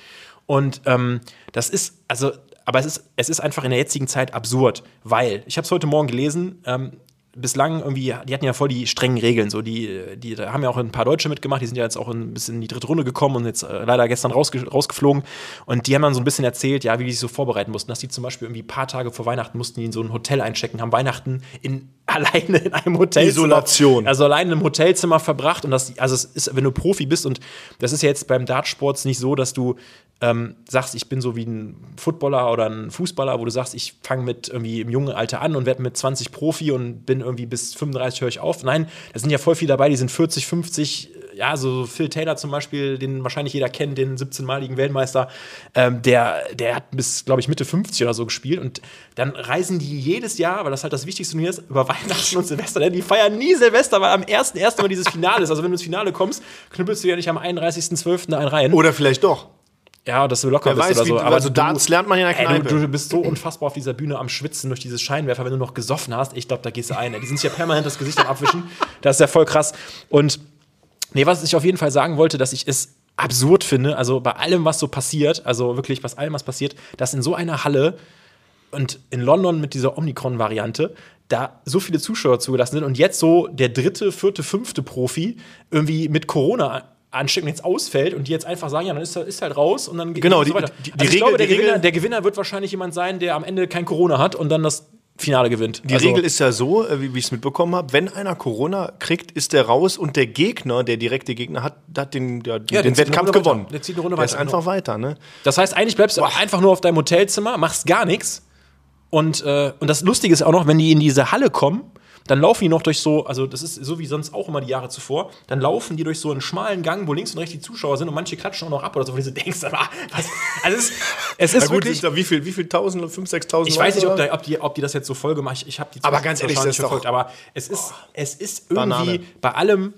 Und ähm, das ist, also aber es ist, es ist einfach in der jetzigen Zeit absurd, weil, ich habe es heute Morgen gelesen, ähm, bislang irgendwie, die hatten ja voll die strengen Regeln. So, die, die da haben ja auch ein paar Deutsche mitgemacht, die sind ja jetzt auch ein bisschen in die dritte Runde gekommen und jetzt äh, leider gestern rausge rausgeflogen. Und die haben dann so ein bisschen erzählt, ja, wie die sich so vorbereiten mussten, dass die zum Beispiel irgendwie ein paar Tage vor Weihnachten mussten die in so ein Hotel einchecken, haben Weihnachten in [laughs] alleine in einem Hotel. Isolation. Also alleine im Hotelzimmer verbracht. Und das, also es ist, wenn du Profi bist, und das ist ja jetzt beim Dartsport nicht so, dass du ähm, sagst, ich bin so wie ein Footballer oder ein Fußballer, wo du sagst, ich fange mit irgendwie im jungen Alter an und werde mit 20 Profi und bin irgendwie bis 35 höre ich auf. Nein, da sind ja voll viel dabei, die sind 40, 50, ja, so Phil Taylor zum Beispiel, den wahrscheinlich jeder kennt, den 17-maligen Weltmeister, ähm, der, der hat bis, glaube ich, Mitte 50 oder so gespielt und dann reisen die jedes Jahr, weil das halt das wichtigste Turnier ist, über Weihnachten und Silvester, denn die feiern nie Silvester, weil am 1.1. immer dieses Finale ist. Also wenn du ins Finale kommst, knüppelst du ja nicht am 31.12. da einen rein. Oder vielleicht doch. Ja, dass du locker Wer bist weiß, oder so. Wie, aber also Darts lernt man ja in der Kneipe. Ey, du, du, bist so unfassbar auf dieser Bühne am Schwitzen durch dieses Scheinwerfer, wenn du noch gesoffen hast. Ich glaube, da gehst du ein. Die sind ja permanent das Gesicht am Abwischen. [laughs] Das ist ja voll krass. Und nee, was ich auf jeden Fall sagen wollte, dass ich es absurd finde, also bei allem, was so passiert, also wirklich bei allem, was passiert, dass in so einer Halle und in London mit dieser Omikron-Variante da so viele Zuschauer zugelassen sind und jetzt so der dritte, vierte, fünfte Profi irgendwie mit Corona anstecken jetzt ausfällt und die jetzt einfach sagen, ja, dann ist, ist halt raus und dann geht genau, so weiter. Die, die, also ich Regel, glaube, der, Gewinner, der Gewinner wird wahrscheinlich jemand sein, der am Ende kein Corona hat und dann das Finale gewinnt. Die also, Regel ist ja so, äh, wie, wie ich es mitbekommen habe, wenn einer Corona kriegt, ist der raus und der Gegner, der direkte Gegner, hat, hat den, der, ja, den Wettkampf gewonnen. Der zieht eine Runde der weiter. ist einfach genau. weiter. Ne? Das heißt, eigentlich bleibst du einfach nur auf deinem Hotelzimmer, machst gar nichts. Und, äh, und das Lustige ist auch noch, wenn die in diese Halle kommen, dann laufen die noch durch so, also das ist so wie sonst auch immer die Jahre zuvor, dann laufen die durch so einen schmalen Gang, wo links und rechts die Zuschauer sind und manche klatschen auch noch ab oder so, wo du denkst, aber, was, also es ist, es ist gut, wirklich, da wie viel, wie viel tausend, fünf, sechstausend Ich weiß nicht, ob, da, ob, die, ob die das jetzt so voll gemacht, ich, ich habe die aber ganz ehrlich, nicht verfolgt, aber es ist, oh, es ist irgendwie Banane. bei allem,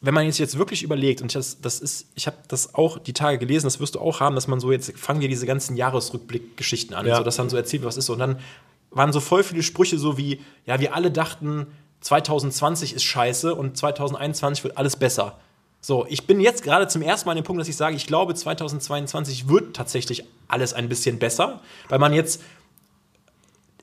wenn man jetzt, jetzt wirklich überlegt, und das, das ist, ich habe das auch die Tage gelesen, das wirst du auch haben, dass man so jetzt, fangen wir diese ganzen Jahresrückblick-Geschichten an, ja. so, dass dann so erzählt, was ist so, und dann waren so voll viele Sprüche, so wie, ja, wir alle dachten, 2020 ist scheiße und 2021 wird alles besser. So, ich bin jetzt gerade zum ersten Mal an dem Punkt, dass ich sage, ich glaube, 2022 wird tatsächlich alles ein bisschen besser, weil man jetzt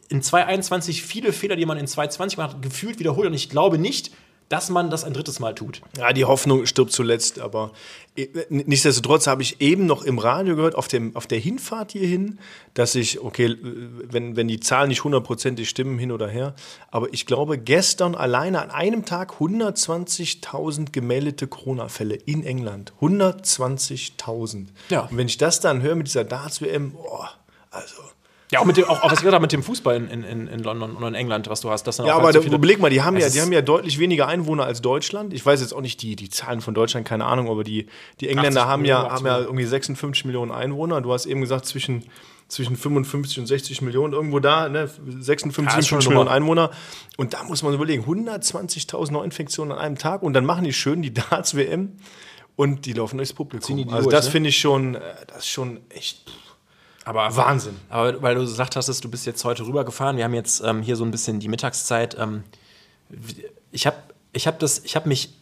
in 2021 viele Fehler, die man in 2020 gemacht hat, gefühlt wiederholt. Und ich glaube nicht, dass man das ein drittes Mal tut. Ja, die Hoffnung stirbt zuletzt, aber äh, nichtsdestotrotz habe ich eben noch im Radio gehört, auf, dem, auf der Hinfahrt hierhin, dass ich, okay, wenn, wenn die Zahlen nicht hundertprozentig stimmen, hin oder her, aber ich glaube, gestern alleine an einem Tag 120.000 gemeldete Corona-Fälle in England. 120.000. Ja. Und wenn ich das dann höre mit dieser Darts-WM, boah, also ja, auch mit dem, auch, auch was gesagt mit dem Fußball in, in, in London oder in England, was du hast. Das ja, aber halt so überleg mal, die haben ja, die haben ja deutlich weniger Einwohner als Deutschland. Ich weiß jetzt auch nicht die, die Zahlen von Deutschland, keine Ahnung, aber die, die Engländer haben ja, haben ja irgendwie 56 Millionen Einwohner. Du hast eben gesagt, zwischen, zwischen 55 und 60 Millionen irgendwo da, ne? 56, ja, 57 Millionen Einwohner. Und da muss man überlegen, 120.000 Neuinfektionen an einem Tag und dann machen die schön die [laughs] Darts-WM und die laufen durchs Publikum. Die also durch, das ne? finde ich schon, äh, das ist schon echt. Aber Wahnsinn. Aber weil du gesagt hast, du bist jetzt heute rübergefahren, wir haben jetzt ähm, hier so ein bisschen die Mittagszeit. Ähm, ich habe ich hab hab mich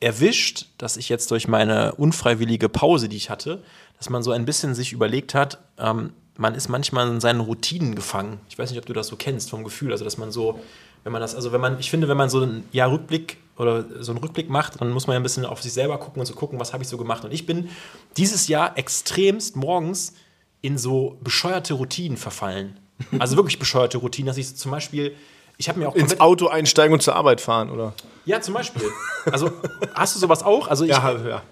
erwischt, dass ich jetzt durch meine unfreiwillige Pause, die ich hatte, dass man so ein bisschen sich überlegt hat, ähm, man ist manchmal in seinen Routinen gefangen. Ich weiß nicht, ob du das so kennst vom Gefühl, also dass man so, wenn man das, also wenn man, ich finde, wenn man so ein Jahr Rückblick oder so einen Rückblick macht, dann muss man ja ein bisschen auf sich selber gucken und so gucken, was habe ich so gemacht. Und ich bin dieses Jahr extremst morgens in so bescheuerte Routinen verfallen. Also wirklich bescheuerte Routinen, dass ich zum Beispiel, ich habe mir auch ins Auto einsteigen und zur Arbeit fahren, oder? Ja, zum Beispiel. Also hast du sowas auch? Also ich, ja, ja.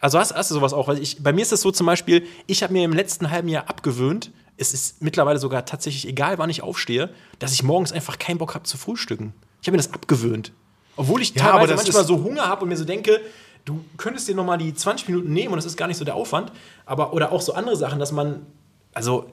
Also hast, hast du sowas auch? Weil ich, bei mir ist es so zum Beispiel, ich habe mir im letzten halben Jahr abgewöhnt, es ist mittlerweile sogar tatsächlich egal, wann ich aufstehe, dass ich morgens einfach keinen Bock habe zu frühstücken. Ich habe mir das abgewöhnt. Obwohl ich ja, teilweise manchmal so Hunger habe und mir so denke, du könntest dir nochmal die 20 Minuten nehmen und das ist gar nicht so der Aufwand. Aber, oder auch so andere Sachen, dass man, also,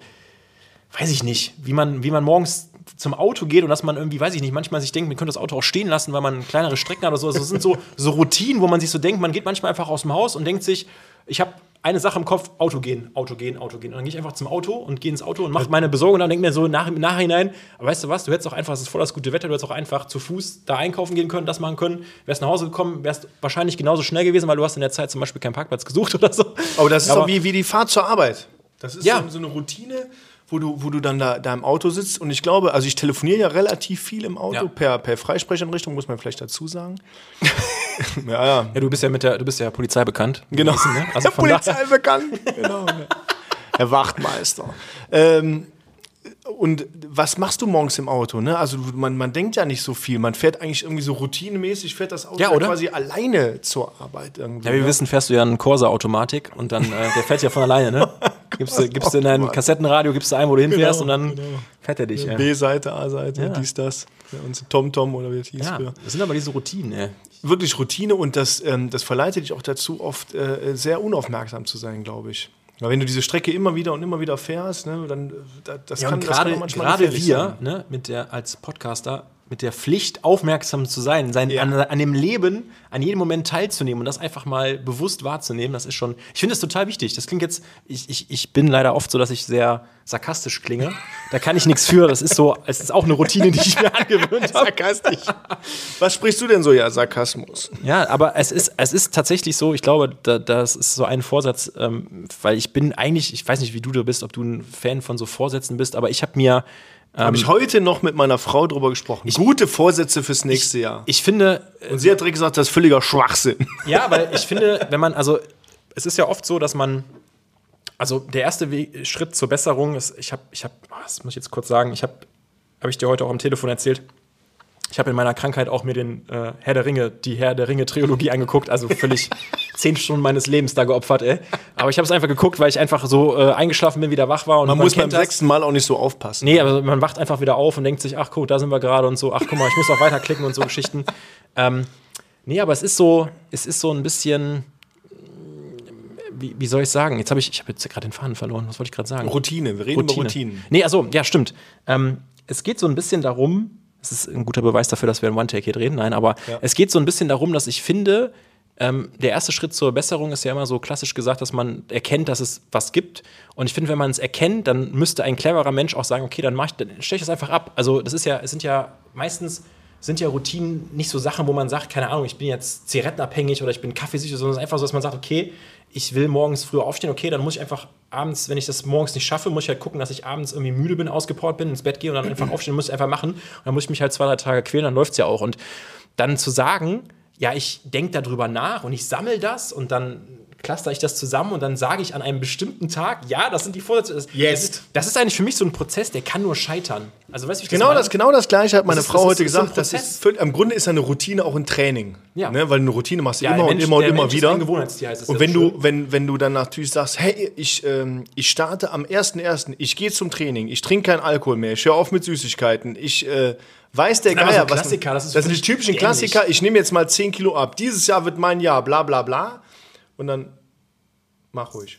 weiß ich nicht, wie man, wie man morgens zum Auto geht und dass man irgendwie, weiß ich nicht, manchmal sich denkt, man könnte das Auto auch stehen lassen, weil man kleinere Strecken hat oder so. Also, das sind so, so Routinen, wo man sich so denkt, man geht manchmal einfach aus dem Haus und denkt sich, ich habe eine Sache im Kopf, Auto gehen, Auto gehen, Auto gehen. Und dann gehe ich einfach zum Auto und gehe ins Auto und mache meine Besorgung und dann denke mir so nach, im Nachhinein, weißt du was, du hättest auch einfach, es ist voll das gute Wetter, du hättest auch einfach zu Fuß da einkaufen gehen können, das machen können, wärst nach Hause gekommen, wärst wahrscheinlich genauso schnell gewesen, weil du hast in der Zeit zum Beispiel keinen Parkplatz gesucht [laughs] oder so. Aber das ist Aber, auch wie, wie die Fahrt zur Arbeit. Das ist ja. so, so eine Routine, wo du, wo du dann da, da im Auto sitzt. Und ich glaube, also ich telefoniere ja relativ viel im Auto, ja. per, per Freisprecheinrichtung, muss man vielleicht dazu sagen. [laughs] ja, ja. Ja, du bist ja mit der, du bist ja Polizei bekannt. Genau. Wissen, ne? Also [laughs] Polizei bekannt. [laughs] genau. Herr Wachtmeister. Ähm, und was machst du morgens im Auto? Ne? Also man, man denkt ja nicht so viel. Man fährt eigentlich irgendwie so routinemäßig, fährt das Auto ja, quasi alleine zur Arbeit. Irgendwie, ja, wir ja. wissen, fährst du ja einen Corsa-Automatik und dann, äh, der fährt ja von alleine, ne? Gibst du, gibst du in dein Kassettenradio, gibst du ein, wo du hinfährst genau, und dann genau. fährt er dich. Ja. B-Seite, A-Seite, ja. dies, das. Und TomTom oder wie es hieß ja, früher. Das sind aber diese Routinen, ey. Wirklich Routine und das, ähm, das verleitet dich auch dazu, oft äh, sehr unaufmerksam zu sein, glaube ich. Weil wenn du diese Strecke immer wieder und immer wieder fährst, ne, dann das, ja, kann, grade, das kann manchmal Gerade wir, ne, mit der, als Podcaster, mit der Pflicht, aufmerksam zu sein, sein, ja. an, an, dem Leben, an jedem Moment teilzunehmen und das einfach mal bewusst wahrzunehmen, das ist schon, ich finde das total wichtig. Das klingt jetzt, ich, ich, ich bin leider oft so, dass ich sehr sarkastisch klinge. Da kann ich nichts für. Das ist so, es ist auch eine Routine, die ich mir [laughs] angewöhnt habe. Sarkastisch. Was sprichst du denn so, ja, Sarkasmus? Ja, aber es ist, es ist tatsächlich so, ich glaube, da, das ist so ein Vorsatz, ähm, weil ich bin eigentlich, ich weiß nicht, wie du da bist, ob du ein Fan von so Vorsätzen bist, aber ich habe mir Habe ich heute noch mit meiner Frau drüber gesprochen. Ich, Gute Vorsätze fürs nächste ich, Jahr. Ich finde. Und sie hat direkt gesagt, das ist völliger Schwachsinn. Ja, [laughs] weil ich finde, wenn man, also, es ist ja oft so, dass man. Also, der erste Weg, Schritt zur Besserung ist, ich habe, ich habe, das muss ich jetzt kurz sagen, ich habe, habe ich dir heute auch am Telefon erzählt, ich habe in meiner Krankheit auch mir den äh, Herr der Ringe, die Herr der Ringe Trilogie angeguckt, also völlig [laughs] zehn Stunden meines Lebens da geopfert, ey. Aber ich habe es einfach geguckt, weil ich einfach so äh, eingeschlafen bin, wieder wach war. Und man, man muss beim das. sechsten Mal auch nicht so aufpassen. Nee, aber man wacht einfach wieder auf und denkt sich, ach guck, da sind wir gerade und so, ach guck mal, ich muss auch weiterklicken und so Geschichten. Ähm, nee, aber es ist so, es ist so ein bisschen, wie, wie soll ich sagen? Jetzt habe ich, ich habe jetzt gerade den Faden verloren. Was wollte ich gerade sagen? Routine, wir reden Routine. über Routinen. Nee, also ja, stimmt. Ähm, es geht so ein bisschen darum, es ist ein guter Beweis dafür, dass wir einen One-Take hier drehen. Nein, aber ja. es geht so ein bisschen darum, dass ich finde, ähm, der erste Schritt zur Besserung ist ja immer so klassisch gesagt, dass man erkennt, dass es was gibt. Und ich finde, wenn man es erkennt, dann müsste ein cleverer Mensch auch sagen, okay, dann mach ich, dann stelle ich das einfach ab. Also das ist ja, es sind ja meistens sind ja Routinen nicht so Sachen, wo man sagt, keine Ahnung, ich bin jetzt zigarettenabhängig oder ich bin kaffeesüchtig, sondern es ist einfach so, dass man sagt, okay, ich will morgens früher aufstehen, okay, dann muss ich einfach abends, wenn ich das morgens nicht schaffe, muss ich halt gucken, dass ich abends irgendwie müde bin, ausgepowert bin, ins Bett gehe und dann einfach [clears throat] aufstehen, muss ich einfach machen. Und dann muss ich mich halt zwei, drei Tage quälen, dann läuft es ja auch. Und dann zu sagen, ja, ich denke darüber nach und ich sammle das und dann cluster ich das zusammen und dann sage ich an einem bestimmten Tag, ja, das sind die Vorsätze. Das. Das ist, das ist eigentlich für mich so ein Prozess, der kann nur scheitern. Also weißt du, Genau meine? das, genau das Gleiche hat meine Das ist- Frau das heute das ist so gesagt. Das ist, im Grunde ist eine Routine auch ein Training. Ja. Ne? Weil eine Routine machst du Ja, immer der und Mensch- immer und immer Mensch wieder. und wenn du, schön. wenn, wenn du dann natürlich sagst, hey, ich, ähm, ich starte am 1.1., ich gehe zum Training, ich trinke keinen Alkohol mehr, ich höre auf mit Süßigkeiten, ich äh, weiß der Geier, so was. Klassiker, das ist das sind die typischen dämlich. Klassiker, ich nehme jetzt mal 10 Kilo ab, dieses Jahr wird mein Jahr, bla bla bla. Und dann mach ruhig.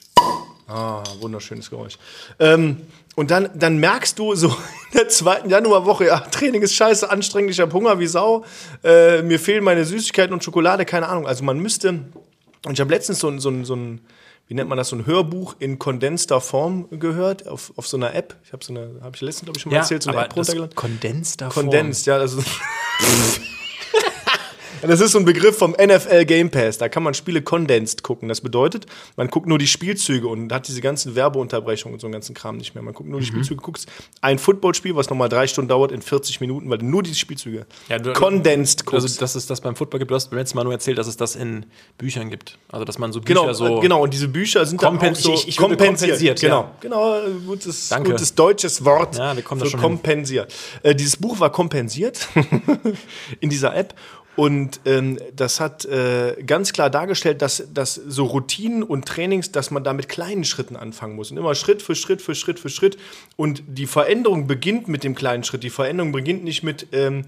Ah, wunderschönes Geräusch. Ähm, und dann, dann merkst du so [laughs] in der zweiten Januarwoche, ja, Training ist scheiße, anstrengend, ich habe Hunger wie Sau, äh, mir fehlen meine Süßigkeiten und Schokolade, keine Ahnung. Also man müsste, und ich habe letztens so ein, so, so ein, wie nennt man das, so ein Hörbuch in kondenster Form gehört, auf, auf so einer App. Ich habe so eine, habe ich letztens, glaube ich, schon mal ja, erzählt, so eine App runtergeladen. kondenster Condensed, ja, also. [laughs] Das ist so ein Begriff vom NFL Game Pass. Da kann man Spiele condensed gucken. Das bedeutet, man guckt nur die Spielzüge und hat diese ganzen Werbeunterbrechungen und so einen ganzen Kram nicht mehr. Man guckt nur Mhm. die Spielzüge, guckst ein Footballspiel, was nochmal drei Stunden dauert, in 40 Minuten, weil du nur die Spielzüge Ja, du- condensed guckst. Also, dass es das beim Football gibt, du hast beim letzten Mal nur erzählt, dass es das in Büchern gibt. Also, dass man so Bücher Genau, so. äh, genau, und diese Bücher sind dann auch so ich- ich würde kompensiert, Genau, ja. genau, äh, gutes, Danke. gutes deutsches Wort Ja, wir kommen da für kompensiert. Äh, dieses Buch war kompensiert [laughs] in dieser App und ähm, das hat äh, ganz klar dargestellt, dass, dass so Routinen und Trainings, dass man da mit kleinen Schritten anfangen muss und immer Schritt für Schritt für Schritt für Schritt und die Veränderung beginnt mit dem kleinen Schritt. Die Veränderung beginnt nicht mit ähm,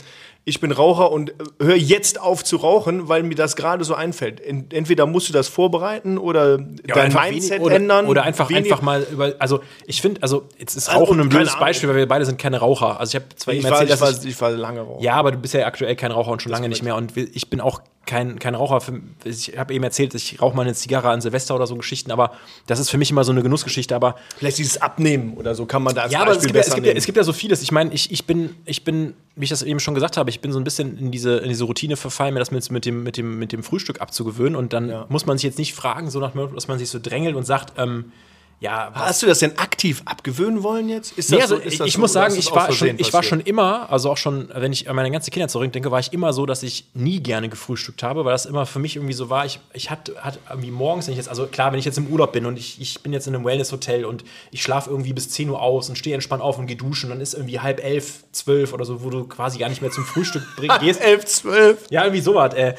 ich bin Raucher und äh, höre jetzt auf zu rauchen, weil mir das gerade so einfällt. En- Entweder musst du das vorbereiten oder dein einfach Mindset oder, ändern. Oder einfach, Wenig- einfach mal über. Also, ich finde, also, jetzt ist Also, Rauchen ein keine blödes. Beispiel, weil wir beide sind keine Raucher. Also, ich habe zwar Ich eben war, erzählt, ich, war, ich. ich war lange Raucher. Ja, aber du bist ja aktuell kein Raucher und schon lange nicht mehr. Und ich bin auch kein, kein Raucher. Ich habe eben erzählt, ich rauche mal eine Zigarre an Silvester oder so Geschichten, aber das ist für mich immer so eine Genussgeschichte. Aber Vielleicht dieses Abnehmen oder so kann man da als ja, aber es Beispiel gibt ja, es, besser gibt ja, es gibt ja so vieles. Ich meine, ich, ich, bin, ich bin, wie ich das eben schon gesagt habe, ich bin so ein bisschen in diese, in diese Routine verfallen, mir das mit, mit, dem, mit, dem, mit dem Frühstück abzugewöhnen. Und dann muss man sich jetzt nicht fragen, so nach, dass man sich so drängelt und sagt, ähm, ja, was Hast du das denn aktiv abgewöhnen wollen jetzt? Ist Nee, also so- ist ich, so, muss sagen, ich war, schon, ich war schon immer, also auch schon, wenn ich an meine ganze Kindheit zurückdenke, war ich immer so, dass ich nie gerne gefrühstückt habe, weil das immer für mich irgendwie so war. Ich, ich hatte, hatte irgendwie morgens, wenn ich jetzt, also klar, wenn ich jetzt im Urlaub bin und ich, ich bin jetzt in einem Wellness-Hotel und ich schlafe irgendwie bis 10 Uhr aus und stehe entspannt auf und gehe duschen, dann ist irgendwie halb elf, zwölf oder so, wo du quasi gar nicht mehr zum Frühstück [laughs] gehst. 11, 12. Ja, irgendwie sowas, äh,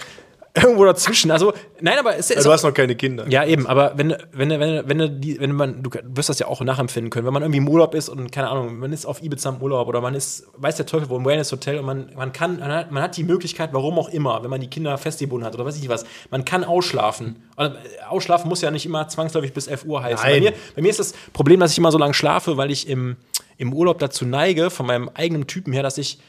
irgendwo dazwischen. Also, nein, aber es ist. Also du hast noch keine Kinder. Ja, eben, aber wenn, wenn, wenn, wenn, wenn, die, wenn man, du wirst das ja auch nachempfinden können, wenn man irgendwie im Urlaub ist und keine Ahnung, man ist auf Ibiza im Urlaub oder man ist, weiß der Teufel wo, im Wellness-Hotel und man, man kann, man hat, man hat die Möglichkeit, warum auch immer, wenn man die Kinder festgebunden hat oder weiß ich nicht was, man kann ausschlafen. Und, äh, ausschlafen muss ja nicht immer zwangsläufig bis 11 Uhr heißen. Bei mir, bei mir ist das Problem, dass ich immer so lange schlafe, weil ich im, im Urlaub dazu neige, von meinem eigenen Typen her, dass ich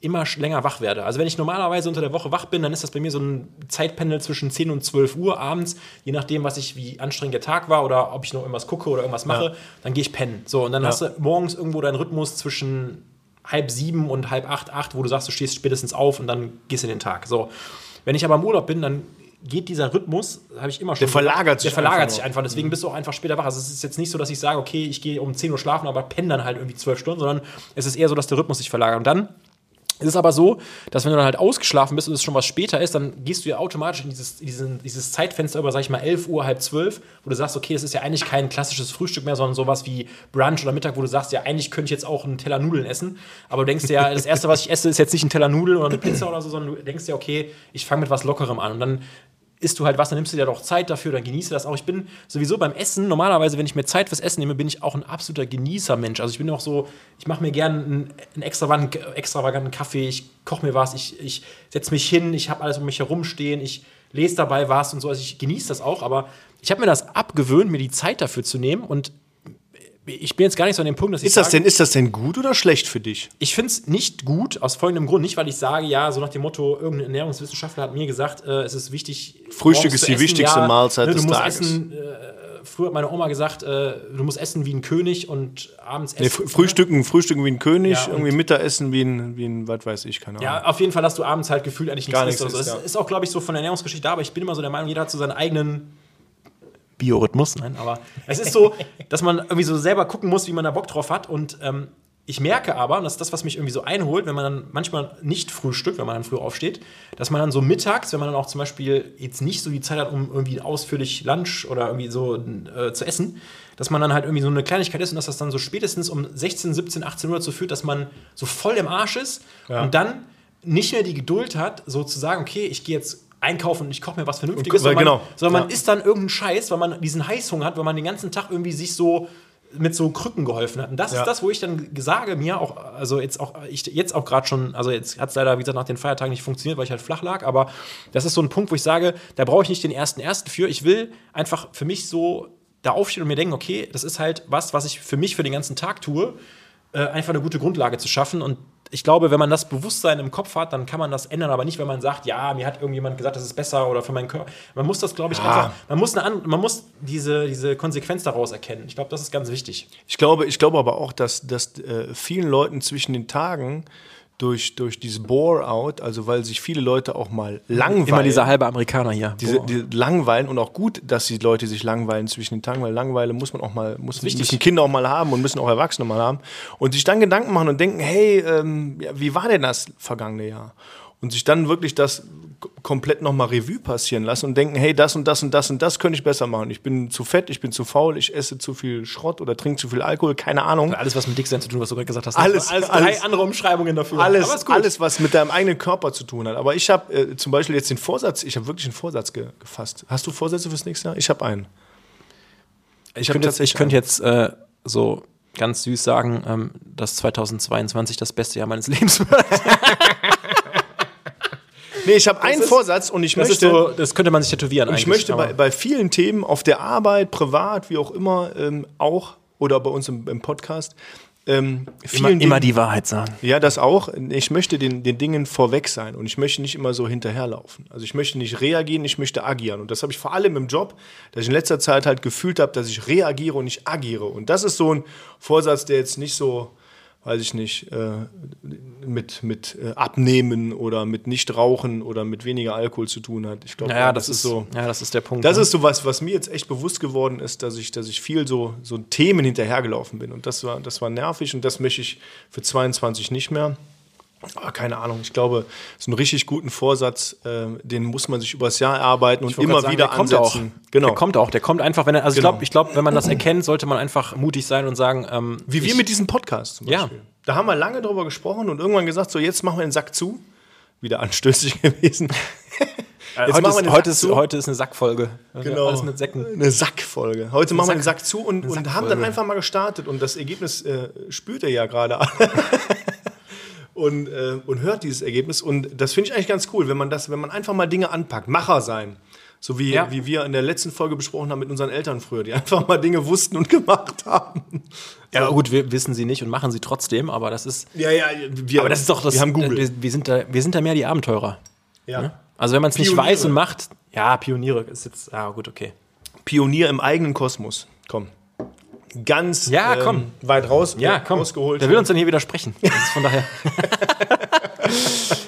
immer länger wach werde. Also wenn ich normalerweise unter der Woche wach bin, dann ist das bei mir so ein Zeitpendel zwischen 10 und 12 Uhr abends, je nachdem, was ich, wie anstrengend der Tag war oder ob ich noch irgendwas gucke oder irgendwas mache, dann gehe ich pennen. So, und dann hast du morgens irgendwo deinen Rhythmus zwischen halb sieben und halb acht, acht, wo du sagst, du stehst spätestens auf und dann gehst du in den Tag. So. Wenn ich aber im Urlaub bin, dann geht dieser Rhythmus, habe ich immer schon. Der verlagert sich Der verlagert einfach sich einfach. Deswegen bist du auch einfach später wach. Also es ist jetzt nicht so, dass ich sage, okay, ich gehe um 10 Uhr schlafen, aber penne dann halt irgendwie 12 Stunden, sondern es ist eher so, dass der Rhythmus sich verlagert. Und dann es ist aber so, dass wenn du dann halt ausgeschlafen bist und es schon was später ist, dann gehst du ja automatisch in dieses, diesen, dieses Zeitfenster über, sag ich mal, 11 Uhr, halb 12, wo du sagst, okay, das ist ja eigentlich kein klassisches Frühstück mehr, sondern sowas wie Brunch oder Mittag, wo du sagst, ja, eigentlich könnte ich jetzt auch einen Teller Nudeln essen. Aber du denkst ja, das Erste, was ich esse, ist jetzt nicht ein Teller Nudeln oder eine Pizza oder so, sondern du denkst dir, okay, ich fange mit was Lockerem an. Und dann isst du halt was, dann nimmst du dir doch Zeit dafür, dann genieße das auch. Ich bin sowieso beim Essen, normalerweise, wenn ich mir Zeit fürs Essen nehme, bin ich auch ein absoluter Genießermensch. Also ich bin auch so, ich mache mir gerne einen, einen extravaganten, extravaganten Kaffee, ich koche mir was, ich, ich setze mich hin, ich habe alles um mich herumstehen, ich lese dabei was und so. Also ich genieße das auch, aber ich habe mir das abgewöhnt, mir die Zeit dafür zu nehmen und ich bin jetzt gar nicht so an dem Punkt, dass ich Ist das, sage, denn, ist das denn gut oder schlecht für dich? ich finde es nicht gut, aus folgendem Grund. Nicht, weil ich sage, ja, so nach dem Motto, irgendein Ernährungswissenschaftler hat mir gesagt, äh, es ist wichtig. Frühstück ist die essen, wichtigste Mahlzeit ne, des Tages. Essen, äh, früher hat meine Oma gesagt, äh, du musst essen wie ein König und abends essen. Nee, Fr- Frühstücken, Frühstücken wie ein König, Ja, irgendwie Mittagessen wie ein, wie ein, was weiß ich, keine Ahnung. Ja, auf jeden Fall hast du abends halt gefühlt eigentlich nichts Gar nichts oder so. isst, Es ja. ist auch, glaube ich, so von der Ernährungsgeschichte da, aber ich bin immer so der Meinung, jeder hat so seinen eigenen Biorhythmus. Nein, aber es ist so, dass man irgendwie so selber gucken muss, wie man da Bock drauf hat. Und ähm, ich merke aber, und das ist das, was mich irgendwie so einholt, wenn man dann manchmal nicht frühstückt, wenn man dann früh aufsteht, dass man dann so mittags, wenn man dann auch zum Beispiel jetzt nicht so die Zeit hat, um irgendwie ausführlich Lunch oder irgendwie so äh, zu essen, dass man dann halt irgendwie so eine Kleinigkeit isst und dass das dann so spätestens um 16, 17, 18 Uhr dazu führt, dass man so voll im Arsch ist Ja. und dann nicht mehr die Geduld hat, so zu sagen, okay, ich gehe jetzt einkaufen und ich koche mir was Vernünftiges, weil sondern, man, genau, sondern man ja. isst dann irgendeinen Scheiß, weil man diesen Heißhunger hat, weil man den ganzen Tag irgendwie sich so mit so Krücken geholfen hat. Und das Ja. ist das, wo ich dann sage mir auch, also jetzt auch, ich jetzt auch gerade schon, also jetzt hat es leider, wie gesagt, nach den Feiertagen nicht funktioniert, weil ich halt flach lag, aber das ist so ein Punkt, wo ich sage, da brauche ich nicht den ersten ersten für. Ich will einfach für mich so da aufstehen und mir denken, okay, das ist halt was, was ich für mich für den ganzen Tag tue, äh, einfach eine gute Grundlage zu schaffen. Und ich glaube, wenn man das Bewusstsein im Kopf hat, dann kann man das ändern, aber nicht, wenn man sagt, ja, mir hat irgendjemand gesagt, das ist besser oder für meinen Körper. Man muss das, glaube ich, einfach, man muss, eine, an- man muss diese, diese Konsequenz daraus erkennen. Ich glaube, das ist ganz wichtig. Ich glaube, ich glaube aber auch, dass, dass äh, vielen Leuten zwischen den Tagen durch, durch dieses Bore-out, also weil sich viele Leute auch mal langweilen. Immer dieser halbe Amerikaner hier. diese, die langweilen und auch gut, dass die Leute sich langweilen zwischen den Tagen, weil Langeweile muss man auch mal, muss, müssen Kinder auch mal haben und müssen auch Erwachsene mal haben und sich dann Gedanken machen und denken, hey, ähm, ja, wie war denn das vergangene Jahr? Und sich dann wirklich das komplett nochmal Revue passieren lassen und denken, hey, das und das und das und das könnte ich besser machen. Ich bin zu fett, ich bin zu faul, ich esse zu viel Schrott oder trinke zu viel Alkohol, keine Ahnung. alles, was mit Dicksein zu tun, was du gerade gesagt hast. Alles, alles, alles. drei andere Umschreibungen dafür. Alles, alles, was mit deinem eigenen Körper zu tun hat. Aber ich habe äh, zum Beispiel jetzt den Vorsatz, ich habe wirklich einen Vorsatz ge gefasst. Hast du Vorsätze fürs nächste Jahr? Ich habe einen. Ich hab könnte jetzt, ich könnte jetzt äh, so ganz süß sagen, ähm, dass 2022 das beste Jahr meines [laughs] Lebens wird. Nee, ich habe einen ist- Vorsatz und ich Das, möchte, so, das könnte man sich tätowieren eigentlich. ich möchte bei, bei vielen Themen auf der Arbeit, privat, wie auch immer, ähm, auch oder bei uns im, im Podcast, ähm, immer, vielen immer Dingen- die Wahrheit sagen. Ja, das auch. Ich möchte den, den Dingen vorweg sein und ich möchte nicht immer so hinterherlaufen. Also ich möchte nicht reagieren, ich möchte agieren. Und das habe ich vor allem im Job, dass ich in letzter Zeit halt gefühlt habe, dass ich reagiere und nicht agiere. Und das ist so ein Vorsatz, der jetzt nicht so, weiß ich nicht, äh, mit, mit äh, Abnehmen oder mit Nichtrauchen oder mit weniger Alkohol zu tun hat. Ich glaube, Naja, das, ist so. Ja, das ist der Punkt. das ne? ist so was, was mir jetzt echt bewusst geworden ist, dass ich, dass ich viel so, so Themen hinterhergelaufen bin. Und das war, das war nervig und das möchte ich für 22 nicht mehr. Aber keine Ahnung, ich glaube, so einen richtig guten Vorsatz, äh, den muss man sich übers Jahr erarbeiten und immer sagen, wieder der kommt ansetzen. Auch. Genau. Der kommt auch. Der kommt einfach, wenn er, also Genau. ich glaube, ich glaub, wenn man das erkennt, sollte man einfach mutig sein und sagen, ähm, Wie wir mit diesem Podcast zum Ja. Beispiel. Da haben wir lange drüber gesprochen und irgendwann gesagt, so jetzt machen wir den Sack zu. Wieder anstößig [laughs] gewesen. äh, jetzt heute, ist, heute, Sack ist, heute ist eine Sackfolge. Also Genau. Alles mit Säcken. Eine Sackfolge. Heute machen wir den Sack- Sack zu und, und haben dann einfach mal gestartet. Und das Ergebnis äh, spürt ihr ja gerade. [laughs] und, äh, und hört dieses Ergebnis. Und das finde ich eigentlich ganz cool, wenn man das, wenn man einfach mal Dinge anpackt, Macher sein. So wie, Ja. wie wir in der letzten Folge besprochen haben mit unseren Eltern früher, die [laughs] einfach mal Dinge wussten und gemacht haben. Ja, gut, wir wissen sie nicht und machen sie trotzdem, aber das ist. Ja, ja, wir, Aber das ist doch das. Wir haben Google. Wir, wir, sind, da, wir sind da mehr die Abenteurer. ja. Also wenn man es nicht weiß und macht, ja, Pioniere ist jetzt, ah gut, okay. Pionier im eigenen Kosmos. Komm. Ganz Ja, komm. weit raus. Ja, äh, komm. Ausgeholt. Der will uns dann hier widersprechen. Das ist von daher. [laughs]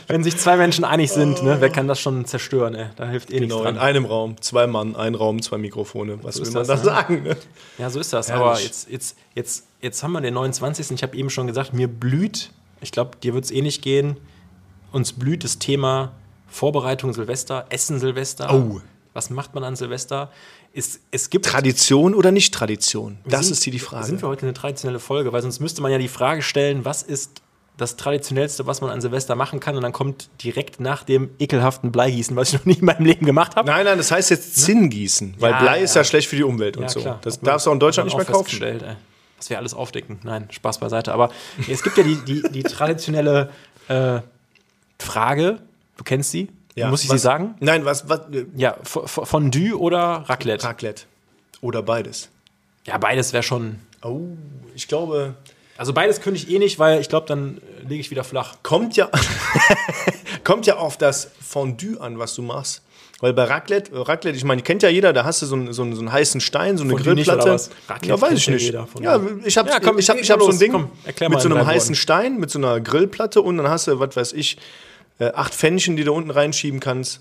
Wenn sich zwei Menschen einig sind, ne, wer kann das schon zerstören? Ey? Da hilft eh Genau, nichts in dran. einem Raum, zwei Mann, ein Raum, zwei Mikrofone. Was will ist man das, da ne? sagen? Ne? Ja, so ist das. Herrlich. Aber jetzt, jetzt, jetzt, jetzt haben wir den 29. Ich habe eben schon gesagt, mir blüht, ich glaube, dir wird es ähnlich gehen, uns blüht das Thema Vorbereitung Silvester, Essen Silvester. Oh. Was macht man an Silvester? Es, es gibt Tradition oder nicht Tradition? Das sind- ist hier die Frage. Sind wir heute eine traditionelle Folge? Weil sonst müsste man ja die Frage stellen, was ist das Traditionellste, was man an Silvester machen kann? Und dann kommt direkt nach dem ekelhaften Bleigießen, was ich noch nie in meinem Leben gemacht habe. nein, nein, das heißt jetzt Zinn gießen, weil Ja, Blei ist ja. ja schlecht für die Umwelt und Ja, so. klar. Das Hat darfst du auch in Deutschland nicht mehr kaufen. Was wir alles aufdecken. Nein, Spaß beiseite. Aber es gibt ja die, die, die traditionelle äh, Frage, du kennst sie, muss ich was, sie sagen? Nein, was, was äh, Ja, Fondue oder Raclette? Raclette. Oder beides. Ja, beides wäre schon. Oh, ich glaube, Also beides könnte ich eh nicht, weil ich glaube, dann äh, lege ich wieder flach. kommt ja, [laughs] kommt ja auf das Fondue an, was du machst. Weil bei Raclette, äh, Raclette, ich meine, kennt ja jeder, da hast du so einen, so einen, so einen heißen Stein, so eine Fondue Grillplatte. Raclette ja, weiß ich ja nicht. ja, ich habe Ja, komm, ich hab, ich hab so ein. Ding Komm, mit so in einem heißen Worten. Stein, mit so einer Grillplatte und dann hast du, was weiß ich, äh, acht Pfännchen, die du unten reinschieben kannst.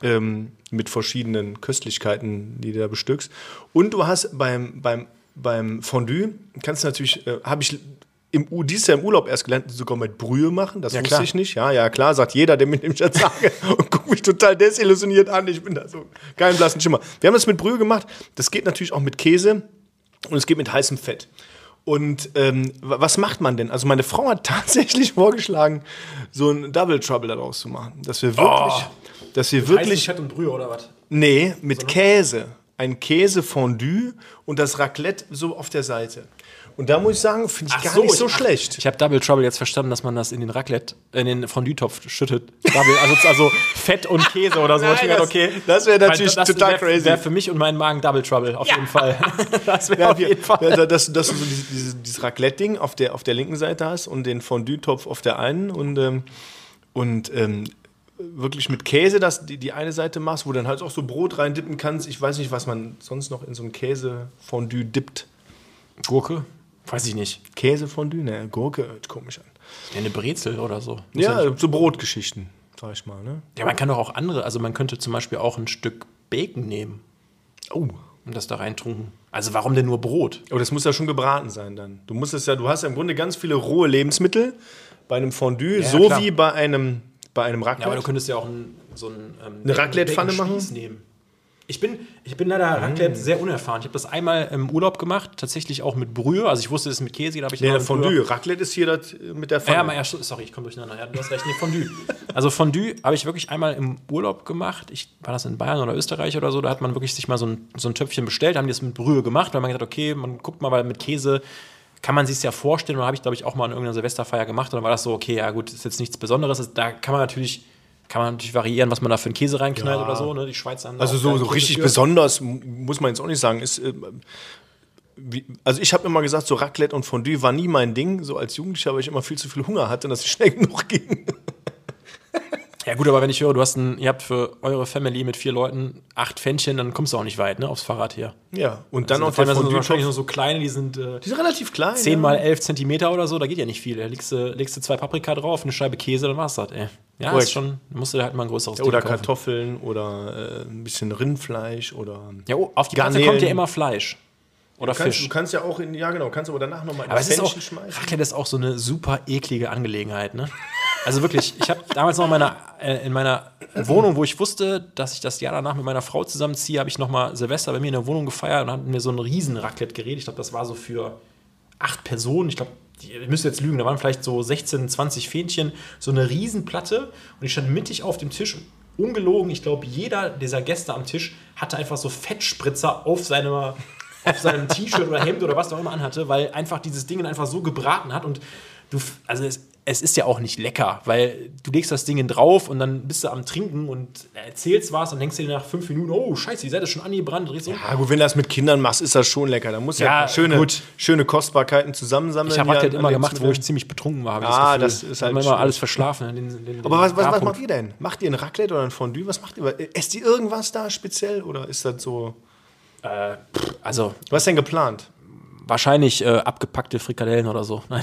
Ähm, mit verschiedenen Köstlichkeiten, die du da bestückst. Und du hast beim, beim, beim Fondue, kannst du natürlich, äh, habe ich im, dieses Jahr im Urlaub erst gelernt, sogar mit Brühe machen. Das Ja, wusste klar. ich nicht. Ja, ja, klar, sagt jeder, der mit dem ich das sage. [laughs] und guckt mich total desillusioniert an. Ich bin da so kein blassen Schimmer. Wir haben das mit Brühe gemacht. Das geht natürlich auch mit Käse und es geht mit heißem Fett. Und ähm, wa- was macht man denn? Also meine Frau hat [laughs] tatsächlich vorgeschlagen, so ein Double Trouble daraus zu machen. Dass wir wirklich, dass wir wirklich, Fett und Brühe oder was? nee, mit Käse. Ein Käsefondue und das Raclette so auf der Seite. Und da muss ich sagen, finde ich gar nicht so ich- schlecht. Ich habe Double Trouble jetzt verstanden, dass man das in den Raclette, in den Fondue-Topf schüttet. Double, also, also Fett und Käse oder so. Nein, ich das- okay. das wär Weil natürlich total wär, crazy. Wäre für mich und meinen Magen Double Trouble, auf jeden Fall. [laughs] Das wäre Ja, auf jeden Fall. Ja, dass, dass du so dieses, dieses, dieses Raclette-Ding auf der, auf der linken Seite hast und den Fondue-Topf auf der einen und, ähm, und ähm, wirklich mit Käse das, die, die eine Seite machst, wo du dann halt auch so Brot reindippen kannst. Ich weiß nicht, was man sonst noch in so ein Käsefondue dippt. Gurke? Weiß ich nicht. Käsefondue? Ne, Gurke hört komisch an. Ja, eine Brezel oder so. Muss Ja, nicht- so Brotgeschichten, sag ich mal. Ne? ja, man kann doch auch andere, also man könnte zum Beispiel auch ein Stück Bacon nehmen Oh. und das da reintunken. Also warum denn nur Brot? Aber das muss ja schon gebraten sein dann. Du musst es ja, du hast ja im Grunde ganz viele rohe Lebensmittel bei einem Fondue, Ja, so klar. wie bei einem, bei einem Ja, aber du Raclette. könntest ja auch ein, so ein, ähm, Eine Raclette-Pfanne machen? nehmen. Ich bin, ich bin leider Raclette sehr unerfahren. Ich habe das einmal im Urlaub gemacht, tatsächlich auch mit Brühe. Also ich wusste, es ist mit Käse, da habe ich Nee, mit Brühe- Fondue. Raclette ist hier das äh, mit der Pfanne. Ja, ja, sorry, ich komme durcheinander. Ja, du hast recht, nee, Fondue. Also Fondue habe ich wirklich einmal im Urlaub gemacht. Ich, war das in Bayern oder Österreich oder so? Da hat man wirklich sich mal so ein, so ein Töpfchen bestellt, haben die das mit Brühe gemacht, weil man gesagt okay, man guckt mal, weil mit Käse kann man sich ja vorstellen. Und habe ich, glaube ich, auch mal in irgendeiner Silvesterfeier gemacht. Und dann war das so, okay, ja gut, ist jetzt nichts Besonderes. Da kann man natürlich, kann man natürlich variieren, was man da für einen Käse reinknallt Ja. oder so. Ne? Die Schweizer haben also so, so richtig für. besonders muss man jetzt auch nicht sagen. Ist, äh, wie, also ich habe immer gesagt, so Raclette und Fondue war nie mein Ding. So als Jugendlicher, weil ich immer viel zu viel Hunger hatte und das nicht schnell [laughs] genug ging. Ja gut, aber wenn ich höre, du hast ein, ihr habt für eure Family mit vier Leuten acht Pfännchen, dann kommst du auch nicht weit, ne, aufs Fahrrad hier. Ja, und dann Also auch vor allem, der sind wahrscheinlich nur so kleine, die sind äh, Die sind relativ klein. 10 ja. mal 11 Zentimeter oder so, da geht ja nicht viel. Da legst du, legst du zwei Paprika drauf, eine Scheibe Käse, dann war's das, ey. Ja, Korrekt. ist schon, musst du halt mal ein größeres Oder Ding kaufen. Kartoffeln oder äh, ein bisschen Rindfleisch oder. Ja, oh, auf die Garnelen. kommt ja immer Fleisch. Oder Du kannst, Fisch. du kannst ja auch in, ja genau, kannst aber danach nochmal in Aber das ist auch, schmeißen. Raclette ist auch so eine super eklige Angelegenheit, ne? [laughs] Also wirklich, ich habe damals noch in meiner, äh, in meiner Wohnung, wo ich wusste, dass ich das Jahr danach mit meiner Frau zusammenziehe, habe ich noch mal Silvester bei mir in der Wohnung gefeiert und hatten mir so ein riesen Raclette-Gerät. Ich glaube, das war so für acht Personen. Ich glaube, die- ich müsste jetzt lügen, da waren vielleicht so 16, 20 Fähnchen, so eine Riesenplatte und ich stand mittig auf dem Tisch. Ungelogen, ich glaube, jeder dieser Gäste am Tisch hatte einfach so Fettspritzer auf seiner auf seinem T-Shirt oder Hemd oder was auch immer anhatte, weil einfach dieses Ding einfach so gebraten hat und du, also es, es ist ja auch nicht lecker, weil du legst das Ding drauf und dann bist du am Trinken und erzählst was und denkst dir nach fünf Minuten, oh scheiße, die Seite ist schon angebrannt, drehst um. Ja, gut, wenn du das mit Kindern machst, ist das schon lecker. Da muss ja, Ja, schöne, gut. schöne Kostbarkeiten zusammensammeln. Ich habe an immer gemacht, wo ich ziemlich betrunken war. ich Ah, Gefühl. das ist halt Hab immer alles verschlafen. ne, Den, den, Aber was, was, was macht ihr denn? Macht ihr ein Raclette oder ein Fondue? Was macht ihr? Esst ihr irgendwas da speziell oder ist das so? Also Was ist denn geplant? wahrscheinlich äh, abgepackte Frikadellen oder so. Nein.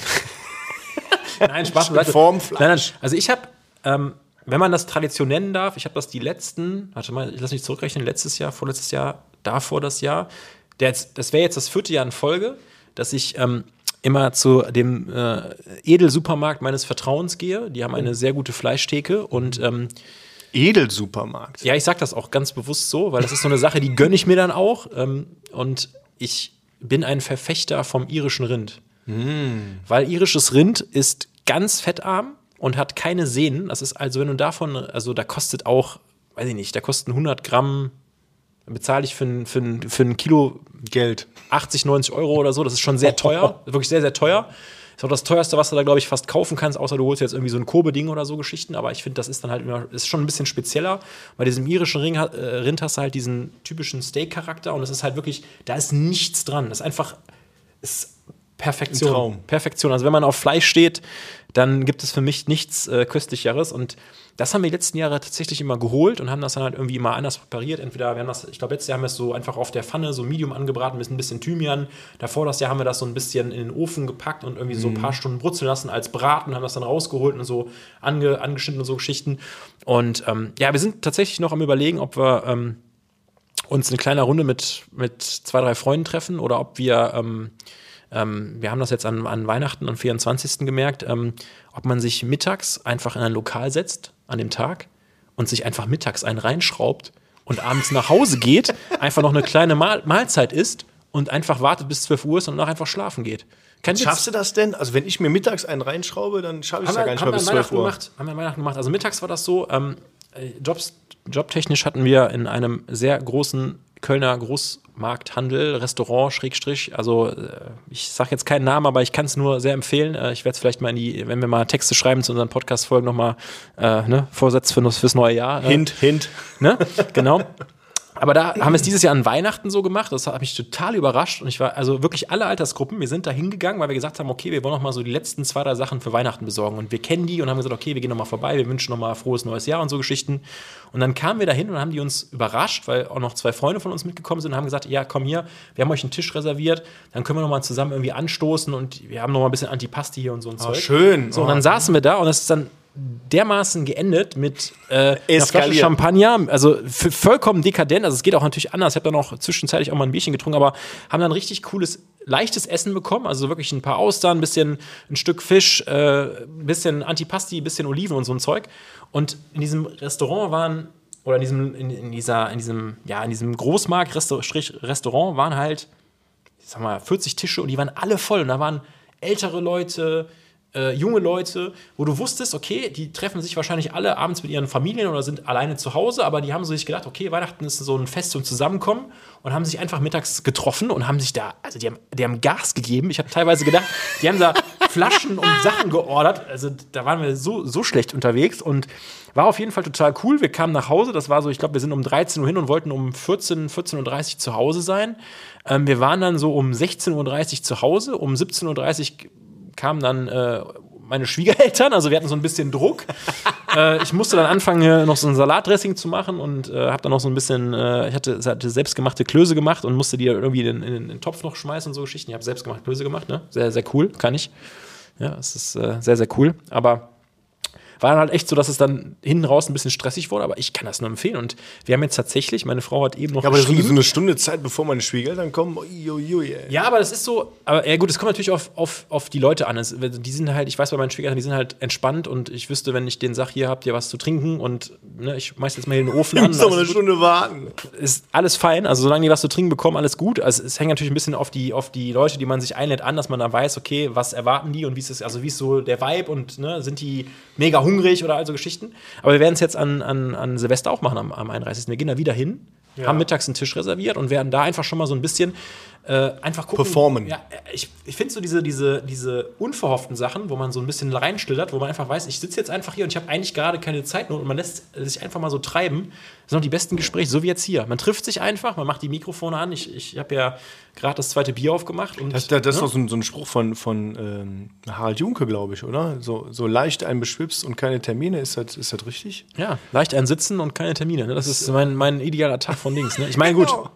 Nein, Spaß beiseite. Formfleisch. Nein, nein. Also ich habe, ähm, wenn man das tradition nennen darf, ich habe das die letzten, warte mal, ich lass mich zurückrechnen, letztes Jahr, vorletztes Jahr, davor das Jahr. Der jetzt, das wäre jetzt das vierte Jahr in Folge, dass ich ähm, immer zu dem äh, Edelsupermarkt meines Vertrauens gehe. Die haben eine sehr gute Fleischtheke und ähm, Edelsupermarkt. ja, ich sag das auch ganz bewusst so, weil das ist so eine Sache, die gönne ich mir dann auch. Ähm, und ich bin ein Verfechter vom irischen Rind. Weil irisches Rind ist ganz fettarm und hat keine Sehnen. Das ist also, wenn du davon, also da kostet auch, weiß ich nicht, da kosten 100 Gramm, bezahle ich für ein, für, ein, für ein Kilo Geld. 80, 90 Euro oder so. Das ist schon sehr teuer. [laughs] Wirklich sehr, sehr teuer. Ist auch das teuerste, was du da, glaube ich, fast kaufen kannst, außer du holst jetzt irgendwie so ein Kobe-Ding oder so Geschichten. Aber ich finde, das ist dann halt immer, ist schon ein bisschen spezieller. Bei diesem irischen Ring, äh, Rind hast du halt diesen typischen Steak-Charakter und es ist halt wirklich, da ist nichts dran. Das ist einfach, ist Perfektion. Traum. Perfektion. Also wenn man auf Fleisch steht, dann gibt es für mich nichts äh, köstlicheres. Und das haben wir die letzten Jahre tatsächlich immer geholt und haben das dann halt irgendwie immer anders präpariert. Entweder wir haben das, ich glaube, letztes Jahr haben wir es so einfach auf der Pfanne, so Medium angebraten mit ein bisschen Thymian. Davor das Jahr haben wir das so ein bisschen in den Ofen gepackt und irgendwie so ein paar Stunden brutzeln lassen als Braten, haben das dann rausgeholt und so ange, angeschnitten und so Geschichten. Und ähm, ja, wir sind tatsächlich noch am überlegen, ob wir ähm, uns eine kleine Runde mit, mit zwei, drei Freunden treffen oder ob wir, ähm, ähm, wir haben das jetzt an, an Weihnachten, am 24. gemerkt, ähm, ob man sich mittags einfach in ein Lokal setzt an dem Tag und sich einfach mittags einen reinschraubt und abends nach Hause geht, [laughs] einfach noch eine kleine Mahl Mahlzeit isst und einfach wartet bis 12 Uhr ist und danach einfach schlafen geht. Kein Witz. Schaffst du das denn? Also wenn ich mir mittags einen reinschraube, dann schaffe ich es ja gar nicht mal bis an 12 Weihnachten Uhr. gemacht. Haben wir Weihnachten gemacht. Also mittags war das so, ähm, äh, Jobs, jobtechnisch hatten wir in einem sehr großen Kölner Großmarkthandel, Restaurant, Schrägstrich, also äh, ich sage jetzt keinen Namen, aber ich kann es nur sehr empfehlen. Äh, ich werde es vielleicht mal in die, wenn wir mal Texte schreiben zu unseren Podcast-Folgen nochmal, äh, ne, Vorsatz für, fürs neue Jahr. Äh, Hint, Hint. Ne? Genau. Aber da haben wir es dieses Jahr an Weihnachten so gemacht. Das hat mich total überrascht. Und ich war, also wirklich alle Altersgruppen, wir sind da hingegangen, weil wir gesagt haben, okay, wir wollen noch mal so die letzten zwei, drei Sachen für Weihnachten besorgen. Und wir kennen die und haben gesagt, okay, wir gehen noch mal vorbei, wir wünschen noch mal frohes neues Jahr und so Geschichten. Und dann kamen wir da hin und haben die uns überrascht, weil auch noch zwei Freunde von uns mitgekommen sind und haben gesagt, ja, komm hier, wir haben euch einen Tisch reserviert, dann können wir noch mal zusammen irgendwie anstoßen und wir haben noch mal ein bisschen Antipasti hier und so ein Zeug. schön. So, und dann Oh. saßen wir da und es ist dann dermaßen geendet mit äh, einer Flasche. Champagner, also vollkommen dekadent. Also es geht auch natürlich anders. Ich habe dann auch zwischenzeitlich auch mal ein Bierchen getrunken, aber haben dann richtig cooles, leichtes Essen bekommen. Also wirklich ein paar Austern, ein bisschen ein Stück Fisch, äh, ein bisschen Antipasti, ein bisschen Oliven und so ein Zeug. Und in diesem Restaurant waren oder in diesem in, in dieser in diesem ja in diesem Großmarkt Restaurant waren halt ich sag mal 40 Tische und die waren alle voll und da waren ältere Leute äh, junge Leute, wo du wusstest, okay, die treffen sich wahrscheinlich alle abends mit ihren Familien oder sind alleine zu Hause, aber die haben so sich gedacht, okay, Weihnachten ist so ein Fest zum Zusammenkommen und haben sich einfach mittags getroffen und haben sich da, also die haben, die haben Gas gegeben. Ich habe teilweise gedacht, die haben da [laughs] Flaschen und Sachen geordert. Also da waren wir so, so schlecht unterwegs und war auf jeden Fall total cool. Wir kamen nach Hause, das war so, ich glaube, wir sind um 13 Uhr hin und wollten um 14, 14.30 Uhr zu Hause sein. Ähm, wir waren dann so um 16.30 Uhr zu Hause, um 17.30 Uhr kamen dann äh, meine Schwiegereltern, also wir hatten so ein bisschen Druck. [laughs] äh, ich musste dann anfangen, hier noch so ein Salatdressing zu machen und äh, habe dann noch so ein bisschen, äh, ich hatte, hatte selbstgemachte Klöße gemacht und musste die irgendwie in, in, in den Topf noch schmeißen und so Geschichten. Ich habe selbstgemachte Klöße gemacht, ne? Sehr, sehr cool, kann ich. Ja, es ist äh, sehr, sehr cool. Aber war dann halt echt so, dass es dann hinten raus ein bisschen stressig wurde, aber ich kann das nur empfehlen. Und wir haben jetzt tatsächlich, meine Frau hat eben noch Ja, aber so, geschrieben, so eine Stunde Zeit, bevor meine Schwiegereltern kommen. Ui, ui, ui, ey. ja, aber das ist so, aber ja gut, es kommt natürlich auf, auf, auf die Leute an. Es, die sind halt, ich weiß bei meinen Schwiegereltern, die sind halt entspannt und ich wüsste, wenn ich denen sage, hier habt ihr was zu trinken und ne, ich schmeiß jetzt mal hier den Ofen Ich an. muss doch mal eine Stunde warten. ist alles fein. Also solange die was zu trinken bekommen, alles gut. Also es hängt natürlich ein bisschen auf die, auf die Leute, die man sich einlädt, an, dass man da weiß, okay, was erwarten die und wie ist es, also wie ist so der Vibe und ne, sind die mega hungrig oder also Geschichten. Aber wir werden es jetzt an, an, an Silvester auch machen am, am 31. Wir gehen da wieder hin, haben mittags einen Tisch reserviert und werden da einfach schon mal so ein bisschen äh, einfach gucken. Performen. Ja, ich, ich finde so diese, diese, diese unverhofften Sachen, wo man so ein bisschen reinschlittert, wo man einfach weiß, ich sitze jetzt einfach hier und ich habe eigentlich gerade keine Zeit und man lässt sich einfach mal so treiben. Das sind auch die besten Gespräche, so wie jetzt hier. Man trifft sich einfach, man macht die Mikrofone an. Ich, ich habe ja gerade das zweite Bier aufgemacht. Und, Das, das, das ist ne? doch so ein, so ein Spruch von, von ähm, Harald Junke, glaube ich, oder? So, so leicht einen beschwipst und keine Termine, ist das, ist das richtig? Ja, leicht ein Sitzen und keine Termine. Ne? Das ist mein, mein idealer Tag von links. Ne? Ich meine, gut, [laughs]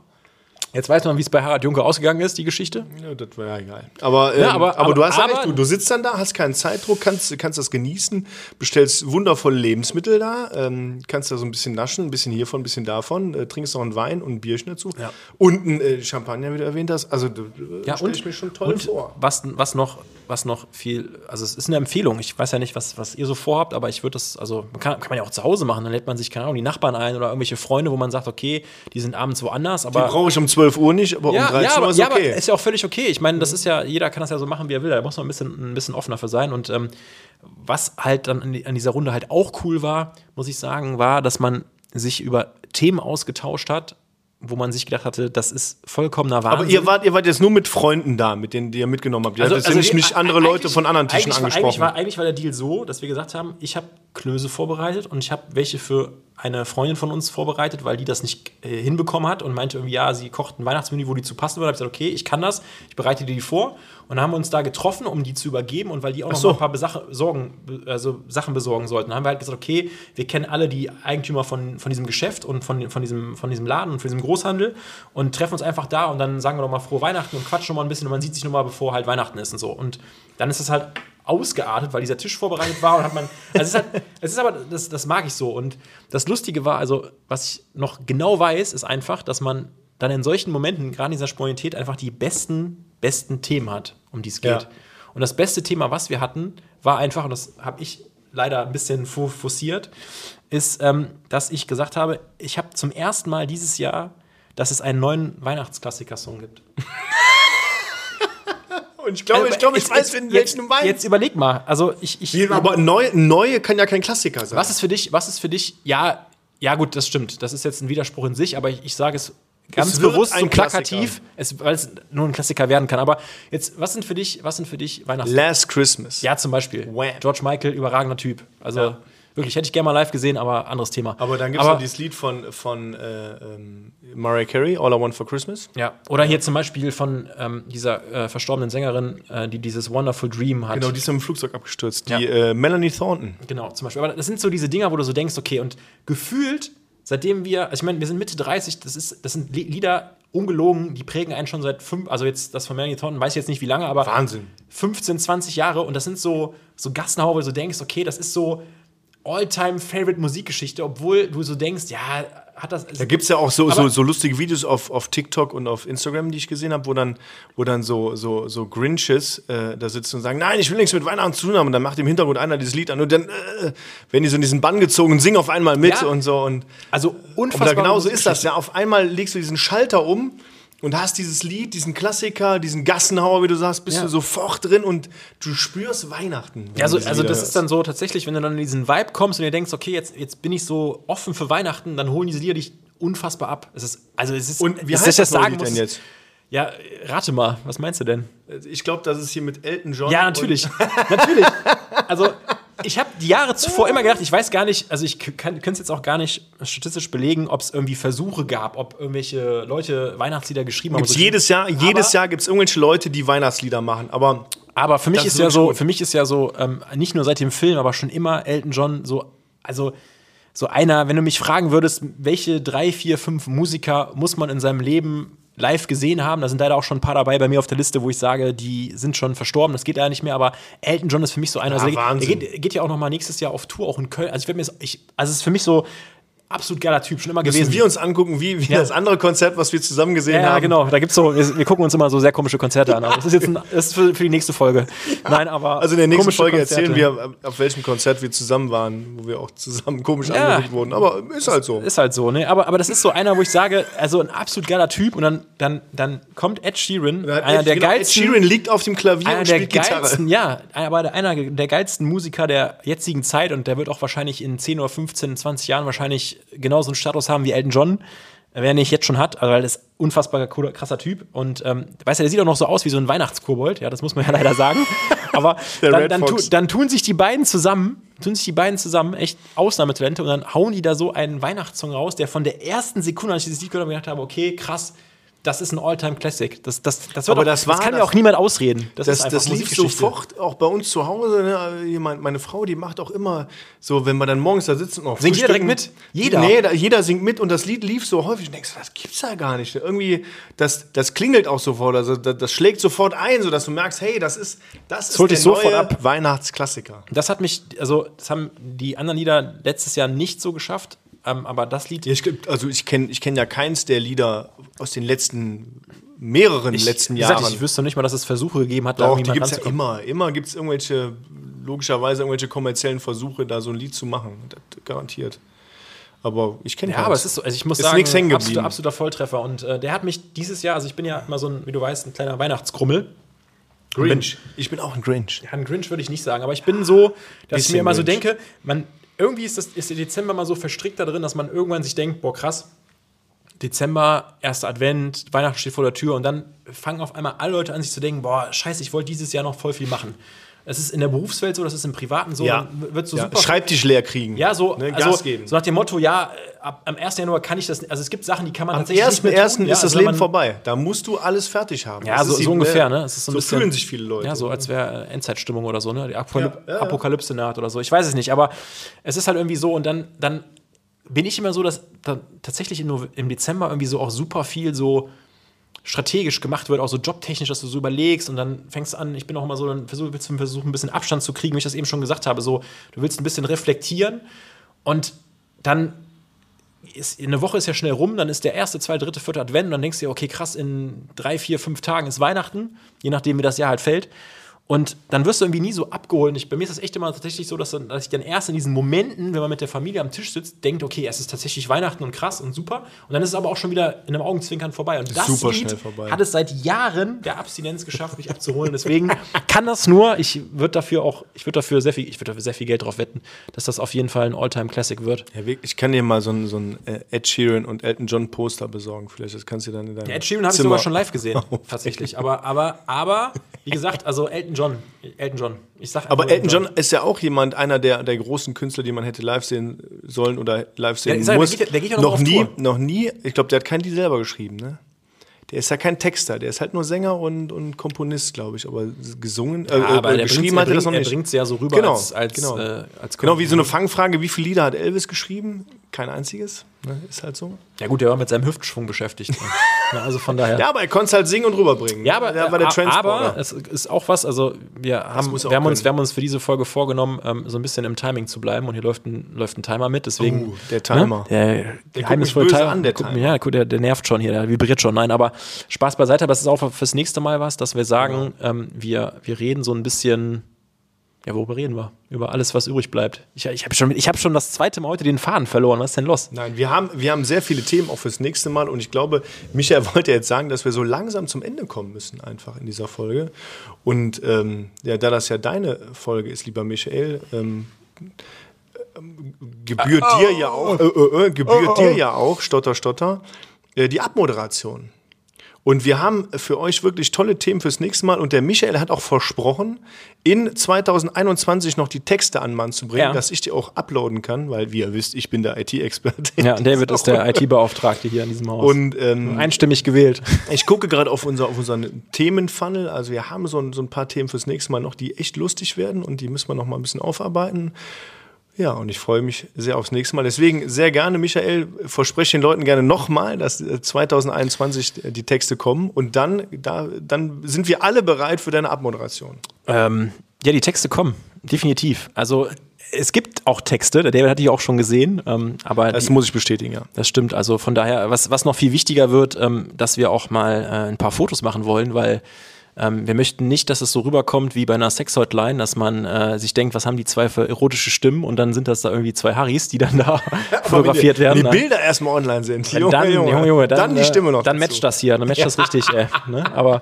jetzt weiß man, wie es bei Harald Junke ausgegangen ist, die Geschichte. Ja, das wäre ja egal. Aber, ähm, Ja, aber- aber, du aber- hast ja aber- recht, du, du sitzt dann da, hast keinen Zeitdruck, kannst, kannst das genießen, bestellst wundervolle Lebensmittel da, ähm, kannst da so ein bisschen naschen, ein bisschen hiervon, ein bisschen davon, äh, trinkst noch einen Wein und ein Bierchen dazu. Ja. Und ein äh, Champagner, wie du erwähnt hast. Also, du, du- Ja, stell und, ich mir schon toll und vor. Was, was, noch, was noch viel, also es ist eine Empfehlung. Ich weiß ja nicht, was, was ihr so vorhabt, aber ich würde das, also man kann, kann man ja auch zu Hause machen. Dann lädt man sich, keine Ahnung, die Nachbarn ein oder irgendwelche Freunde, wo man sagt, okay, die sind abends woanders, aber. Brauche ich um 12 Uhr nicht, aber ja, um 13 ja, Uhr ist ja, okay. aber ist ja auch völlig okay. Ich meine, das ist ja, jeder kann das ja so machen, wie er will. Da muss man ein bisschen, ein bisschen offener für sein. Und ähm, was halt dann an, die- an dieser Runde halt auch cool war, muss ich sagen, war, dass man sich über Themen ausgetauscht hat, wo man sich gedacht hatte, das ist vollkommener Wahnsinn. aber ihr wart, ihr wart jetzt nur mit Freunden da, mit denen die ihr mitgenommen habt. Ihr hattet jetzt nicht, wir- nicht andere Leute von anderen Tischen eigentlich war- angesprochen. Eigentlich war, eigentlich war der Deal so, dass wir gesagt haben, ich habe Klöße vorbereitet und ich habe welche für eine Freundin von uns vorbereitet, weil die das nicht äh, hinbekommen hat und meinte irgendwie, ja, sie kocht ein Weihnachtsmenü, wo die zu passen würde. Ich habe gesagt, okay, ich kann das, ich bereite dir die vor. Und dann haben wir uns da getroffen, um die zu übergeben und weil die auch noch so. ein paar Besache, Sorgen, also Sachen besorgen sollten. Dann haben wir halt gesagt, okay, wir kennen alle die Eigentümer von, von diesem Geschäft und von, von, diesem, von diesem Laden und von diesem Großhandel und treffen uns einfach da und dann sagen wir doch mal frohe Weihnachten und quatschen noch mal ein bisschen und man sieht sich noch mal, bevor halt Weihnachten ist und so. Und dann ist es halt ausgeartet, weil dieser Tisch vorbereitet war und hat man. Also es ist, halt, [laughs] es ist aber, das, das mag ich so. Und das Lustige war, also, was ich noch genau weiß, ist einfach, dass man dann in solchen Momenten, gerade in dieser Spontanität, einfach die besten, besten Themen hat, um die es geht. Ja. Und das beste Thema, was wir hatten, war einfach, und das habe ich leider ein bisschen forciert, ist, ähm, dass ich gesagt habe, ich habe zum ersten Mal dieses Jahr, dass es einen neuen Weihnachtsklassiker-Song gibt. [laughs] Und ich glaube, ich, glaube, ich weiß, in jetzt, welchen du meinst. Jetzt überleg mal. Also ich, ich Wie, aber neu, neue kann ja kein Klassiker sein. was ist für dich? Was ist für dich? Ja, ja gut, das stimmt. Das ist jetzt ein Widerspruch in sich, aber ich, ich sage es ganz Es bewusst ein und plakativ, es, weil es nur ein Klassiker werden kann. Aber jetzt, was sind für dich? Was sind für dich Weihnachts? Last Christmas. ja, zum Beispiel. Wham. George Michael, überragender Typ. Also Ja. Wirklich, hätte ich gerne mal live gesehen, aber anderes Thema. Aber dann gibt es noch dieses Lied von, von äh, ähm, Mariah Carey, All I Want for Christmas. ja. Oder hier zum Beispiel von ähm, dieser äh, verstorbenen Sängerin, äh, die dieses Wonderful Dream hat. Genau, die ist im Flugzeug abgestürzt. Die Ja. äh, Melanie Thornton. Genau, zum Beispiel. Aber das sind so diese Dinger, wo du so denkst, okay, und gefühlt, seitdem wir, also ich meine, wir sind Mitte 30, das, ist, das sind Li- Lieder, ungelogen, die prägen einen schon seit fünf, also jetzt das von Melanie Thornton, weiß ich jetzt nicht wie lange, aber Wahnsinn. 15, 20 Jahre und das sind so, so Gassenhauer, wo du so denkst, okay, das ist so All-Time-Favorite-Musikgeschichte, obwohl du so denkst, ja, hat das. Da gibt es ja auch so, so, Aber- so lustige Videos auf, auf TikTok und auf Instagram, die ich gesehen habe, wo dann, wo dann so, so, so Grinches äh, da sitzen und sagen, nein, ich will nichts mit Weihnachten zu tun haben. Und dann macht im Hintergrund einer dieses Lied an und dann äh, werden die so in diesen Bann gezogen und singen auf einmal mit Ja. und so. Und, also und unfassbar. da genauso ist das. Ja, auf einmal legst du diesen Schalter um und hast dieses Lied, diesen Klassiker, diesen Gassenhauer, wie du sagst, bist Ja. du sofort drin und du spürst Weihnachten. Ja, also, diese also das ist dann so tatsächlich, wenn du dann in diesen Vibe kommst und dir denkst, okay, jetzt, jetzt bin ich so offen für Weihnachten, dann holen diese Lieder dich unfassbar ab. Es ist, also es ist, Und wie heißt das neue sagen Lied denn muss- jetzt? Ja, rate mal, was meinst du denn? Ich glaube, das ist hier mit Elton John. Ja, natürlich. [laughs] natürlich. Also, ich habe die Jahre zuvor immer gedacht, ich weiß gar nicht, also ich könnte es jetzt auch gar nicht statistisch belegen, ob es irgendwie Versuche gab, ob irgendwelche Leute Weihnachtslieder geschrieben haben. Gibt's So- jedes Jahr, jedes Jahr gibt es irgendwelche Leute, die Weihnachtslieder machen. Aber Aber für mich ist, ist ja so, für mich ist ja so, ähm, nicht nur seit dem Film, aber schon immer Elton John so, also so einer, wenn du mich fragen würdest, welche drei, vier, fünf Musiker muss man in seinem Leben live gesehen haben, da sind leider auch schon ein paar dabei bei mir auf der Liste, wo ich sage, die sind schon verstorben, das geht leider nicht mehr, aber Elton John ist für mich so einer, Ja, also Wahnsinn. geht, geht ja auch noch mal nächstes Jahr auf Tour, auch in Köln, also ich werde mir ich, also es ist für mich so absolut geiler Typ, schon immer müssen gewesen. wir uns angucken, wie, wie Ja. das andere Konzert, was wir zusammen gesehen Ja, ja, haben. genau. Da gibt's so, wir, wir gucken uns immer so sehr komische Konzerte an. Aber das ist jetzt ein, [laughs] das ist für, für die nächste Folge. Nein, aber. Also in der nächsten Folge Konzerte. erzählen wir, auf welchem Konzert wir zusammen waren, wo wir auch zusammen komisch Ja. angeguckt wurden. Aber ist halt so. Ist halt so, ne? Aber, aber das ist so einer, wo ich sage, also ein absolut geiler Typ und dann, dann, dann kommt Ed Sheeran, einer Ed- der genau, Ed geilsten. Sheeran liegt auf dem Klavier einer und der spielt Gitarre. geilsten, ja, aber der- einer der geilsten Musiker der jetzigen Zeit und der wird auch wahrscheinlich in 10 oder 15, 20 Jahren wahrscheinlich genauso einen Status haben wie Elton John, wer nicht jetzt schon hat, also weil das ist ein unfassbar krasser Typ. Und ähm, weißt du, der sieht auch noch so aus wie so ein Weihnachtskobold, ja, das muss man ja leider sagen, [laughs] aber dann, dann, tu, dann tun sich die beiden zusammen, tun sich die beiden zusammen, echt Ausnahmetalente und dann hauen die da so einen Weihnachtssong raus, der von der ersten Sekunde, als ich dieses Lied gehört habe, gedacht habe, okay, krass, das ist ein All-Time-Classic. Das, das, das, wird Aber auch, das war kann ja das- auch niemand ausreden. Das, Das, das lief sofort auch bei uns zu Hause. Ne? Mein- Meine Frau, die macht auch immer so, wenn man dann morgens da sitzt und noch Singt jeder direkt mit? Jeder? Nee, da, jeder singt mit und das Lied lief so häufig. Und denkst, das gibt's ja gar nicht. Irgendwie, das, das klingelt auch sofort. Also das, das schlägt sofort ein, sodass du merkst, hey, das ist, das ist der dich sofort neue ab. Weihnachtsklassiker. Das hat mich, also das haben die anderen Lieder letztes Jahr nicht so geschafft, ähm, aber das Lied. Ich, also ich kenne ich kenn ja keins der Lieder aus den letzten, mehreren ich, letzten wie gesagt, Jahren. Ich wüsste nicht mal, dass es Versuche gegeben hat, da Doch, irgendwie die mal gibt es ja immer. Immer gibt es irgendwelche, logischerweise irgendwelche kommerziellen Versuche, da so ein Lied zu machen. Das, garantiert. Aber ich kenne Ja, aber es ist so, also ich muss Ist sagen, absoluter, absoluter Volltreffer. Und äh, der hat mich dieses Jahr, also ich bin ja immer so ein, wie du weißt, ein kleiner Weihnachtsgrummel. Grinch. Ich bin auch ein Grinch. Ja, ein Grinch würde ich nicht sagen, aber ich bin so, dass ich mir immer so denke, man, irgendwie ist, das, ist der Dezember mal so verstrickt da drin, dass man irgendwann sich denkt, boah, krass, Dezember, erster Advent, Weihnachten steht vor der Tür und dann fangen auf einmal alle Leute an, sich zu denken, boah, scheiße, ich wollte dieses Jahr noch voll viel machen. Das ist in der Berufswelt so, das ist im Privaten so, Ja. dann wird so ja. super. Schreibtisch leer kriegen. ja, so, ne? also, Gas geben. so nach dem Motto, ja, äh, ab, am 1. Januar kann ich das, also es gibt Sachen, die kann man Am tatsächlich nicht mehr 1.1. tun. ist Ja, das also Leben man- vorbei. Da musst du alles fertig haben. Ja, Das so, so ungefähr, ne? Es so, so bisschen, fühlen sich viele Leute. Ja, so als wäre Endzeitstimmung oder so, ne? Die Apokalyp. Apokalypse naht oder so. Ich weiß es nicht, aber es ist halt irgendwie so und dann, dann bin ich immer so, dass tatsächlich im Dezember irgendwie so auch super viel so strategisch gemacht wird, auch so jobtechnisch, dass du so überlegst und dann fängst du an, ich bin auch immer so, dann versuch, willst du versuchen, ein bisschen Abstand zu kriegen, wie ich das eben schon gesagt habe, so, du willst ein bisschen reflektieren und dann ist, eine Woche ist ja schnell rum, dann ist der erste, zweite, dritte, vierte Advent und dann denkst du dir, okay, krass, in drei, vier, fünf Tagen ist Weihnachten, je nachdem, wie das Jahr halt fällt. Und dann wirst du irgendwie nie so abgeholt. Ich, bei mir ist das echt immer tatsächlich so, dass, dass ich dann erst in diesen Momenten, wenn man mit der Familie am Tisch sitzt, denkt, okay, es ist tatsächlich Weihnachten und krass und super. Und dann ist es aber auch schon wieder in einem Augenzwinkern vorbei. Und das super Lied schnell vorbei. hat es seit Jahren der Abstinenz geschafft, mich abzuholen. Deswegen kann das nur, ich würde dafür auch, ich würde dafür sehr viel, ich würde dafür sehr viel Geld drauf wetten, dass das auf jeden Fall ein Alltime-Classic wird. Ja, ich kann dir mal so ein, so ein äh, Ed Sheeran und Elton John Poster besorgen. Vielleicht das kannst du dann in deinem Ja, Ed Sheeran habe ich sogar schon live gesehen, [laughs] tatsächlich. Aber, aber, aber, wie gesagt, also Elton John. Elton John. Ich sag Aber Elton John ist ja auch jemand, einer der, der großen Künstler, die man hätte live sehen sollen oder live sehen der muss. geht ja- der geht ja noch noch nie, Tour. noch nie. Ich glaube, der hat kein Lied selber geschrieben, ne? Der ist ja kein Texter, der ist halt nur Sänger und, und Komponist, glaube ich. Aber gesungen, äh, Ja, aber äh, der geschrieben hat er das noch er nicht. bringt es ja so rüber Genau, als, als, genau. äh, als Genau wie so eine Fangfrage, wie viele Lieder hat Elvis geschrieben? Kein einziges. Ne? Ist halt so. Ja gut, der war mit seinem Hüftschwung beschäftigt. [laughs] ja, also von daher. Ja, aber er konnte es halt singen und rüberbringen. Ja, aber, der war der aber es ist auch was, also wir haben, wir, haben uns, wir haben uns für diese Folge vorgenommen, ähm, so ein bisschen im Timing zu bleiben und hier läuft ein, läuft ein Timer mit, deswegen. Oh, der Timer. Ne, der geheimnisvolle mich böse Timer. an, der Timer. mich- Ja, der, der nervt schon hier, der vibriert schon. Nein, aber Spaß beiseite, aber es ist auch fürs nächste Mal was, dass wir sagen, Genau. ähm, wir, wir reden so ein bisschen. Ja, worüber reden wir? Über alles, was übrig bleibt. Ich, ich habe schon, ich hab schon das zweite Mal heute den Faden verloren. Was ist denn los? Nein, wir haben, wir haben sehr viele Themen auch fürs nächste Mal und ich glaube, Michael [laughs] wollte jetzt sagen, dass wir so langsam zum Ende kommen müssen, einfach in dieser Folge. Und ähm, ja, da das ja deine Folge ist, lieber Michael, ähm, ähm, gebührt dir ja auch, äh, äh, äh, gebührt dir ja auch, Stotter, Stotter, äh, die Abmoderation. Und wir haben für euch wirklich tolle Themen fürs nächste Mal. Und der Michael hat auch versprochen, in 2021 noch die Texte an Mann zu bringen, Ja. dass ich die auch uploaden kann, weil, wie ihr wisst, ich bin der IT-Experte. Ja, David ist der IT-Beauftragte hier in diesem Haus. Und ähm, Einstimmig gewählt. [laughs] ich gucke gerade auf, unser, auf unseren Themenfunnel. Also wir haben so ein, so ein paar Themen fürs nächste Mal noch, die echt lustig werden und die müssen wir noch mal ein bisschen aufarbeiten. Ja, und ich freue mich sehr aufs nächste Mal. Deswegen sehr gerne, Michael, verspreche den Leuten gerne nochmal, dass äh, 2021 die Texte kommen. Und dann, da, dann sind wir alle bereit für deine Abmoderation. Ähm, ja, die Texte kommen, definitiv. Also es gibt auch Texte, der David hatte ich auch schon gesehen, ähm, aber Das die, muss ich bestätigen, ja. das stimmt. Also von daher, was, was noch viel wichtiger wird, ähm, dass wir auch mal äh, ein paar Fotos machen wollen, weil ähm, wir möchten nicht, dass es so rüberkommt wie bei einer Sexhotline, dass man äh, sich denkt, was haben die zwei für erotische Stimmen und dann sind das da irgendwie zwei Harrys, die dann da [laughs] fotografiert werden. Wenn die Nein. Bilder erstmal online sind. dann, Junge, Junge, dann, die äh, Stimme noch. Dann dazu. matcht das hier, dann matcht das richtig, ey, ne? Aber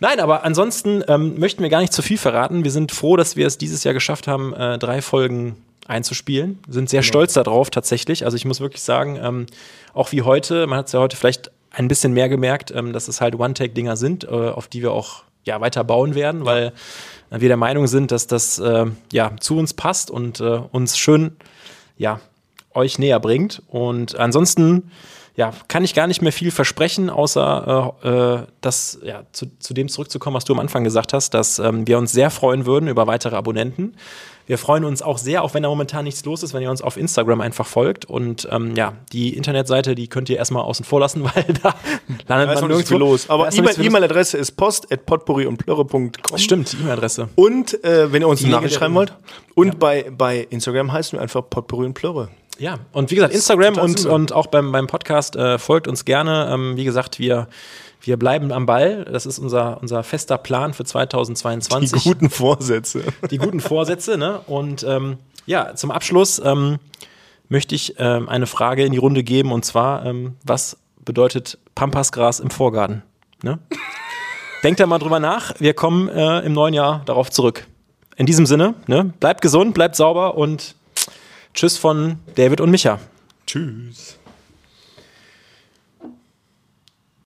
nein, aber ansonsten ähm, möchten wir gar nicht zu viel verraten. Wir sind froh, dass wir es dieses Jahr geschafft haben, äh, drei Folgen einzuspielen. Sind sehr stolz darauf tatsächlich. Also ich muss wirklich sagen, ähm, auch wie heute, man hat es ja heute vielleicht ein bisschen mehr gemerkt, ähm, dass es halt One-Take-Dinger sind, äh, auf die wir auch ja, weiter bauen werden, weil äh, wir der Meinung sind, dass das äh, ja zu uns passt und äh, uns schön ja, euch näher bringt. Und ansonsten ja, kann ich gar nicht mehr viel versprechen, außer äh, äh, das, ja, zu, zu dem zurückzukommen, was du am Anfang gesagt hast, dass ähm, wir uns sehr freuen würden über weitere Abonnenten. Wir freuen uns auch sehr, auch wenn da momentan nichts los ist, wenn ihr uns auf Instagram einfach folgt. Und ähm, ja, die Internetseite, die könnt ihr erstmal außen vor lassen, [laughs] weil da landet Da man nirgendwo. los. Aber. E-Mail-Adresse ist post at potpourri und plörre.com. Stimmt, die E-Mail-Adresse. Und äh, wenn ihr uns eine Lege Nachricht schreiben wollt. Und bei, bei Instagram heißen wir einfach Potpourri und Plörre. Ja, und wie gesagt, Instagram und, super. und auch beim, beim Podcast äh, folgt uns gerne. Ähm, wie gesagt, wir, wir bleiben am Ball. Das ist unser, unser fester Plan für Die 2022. guten Vorsätze. die guten Vorsätze. Ne? Und ähm, ja, zum Abschluss ähm, möchte ich ähm, eine Frage in die Runde geben und zwar, ähm, was bedeutet Pampasgras im Vorgarten? Ne? Denkt da mal drüber nach. Wir kommen äh, im neuen Jahr darauf zurück. In diesem Sinne, ne? bleibt gesund, bleibt sauber und tschüss von David und Micha. Tschüss.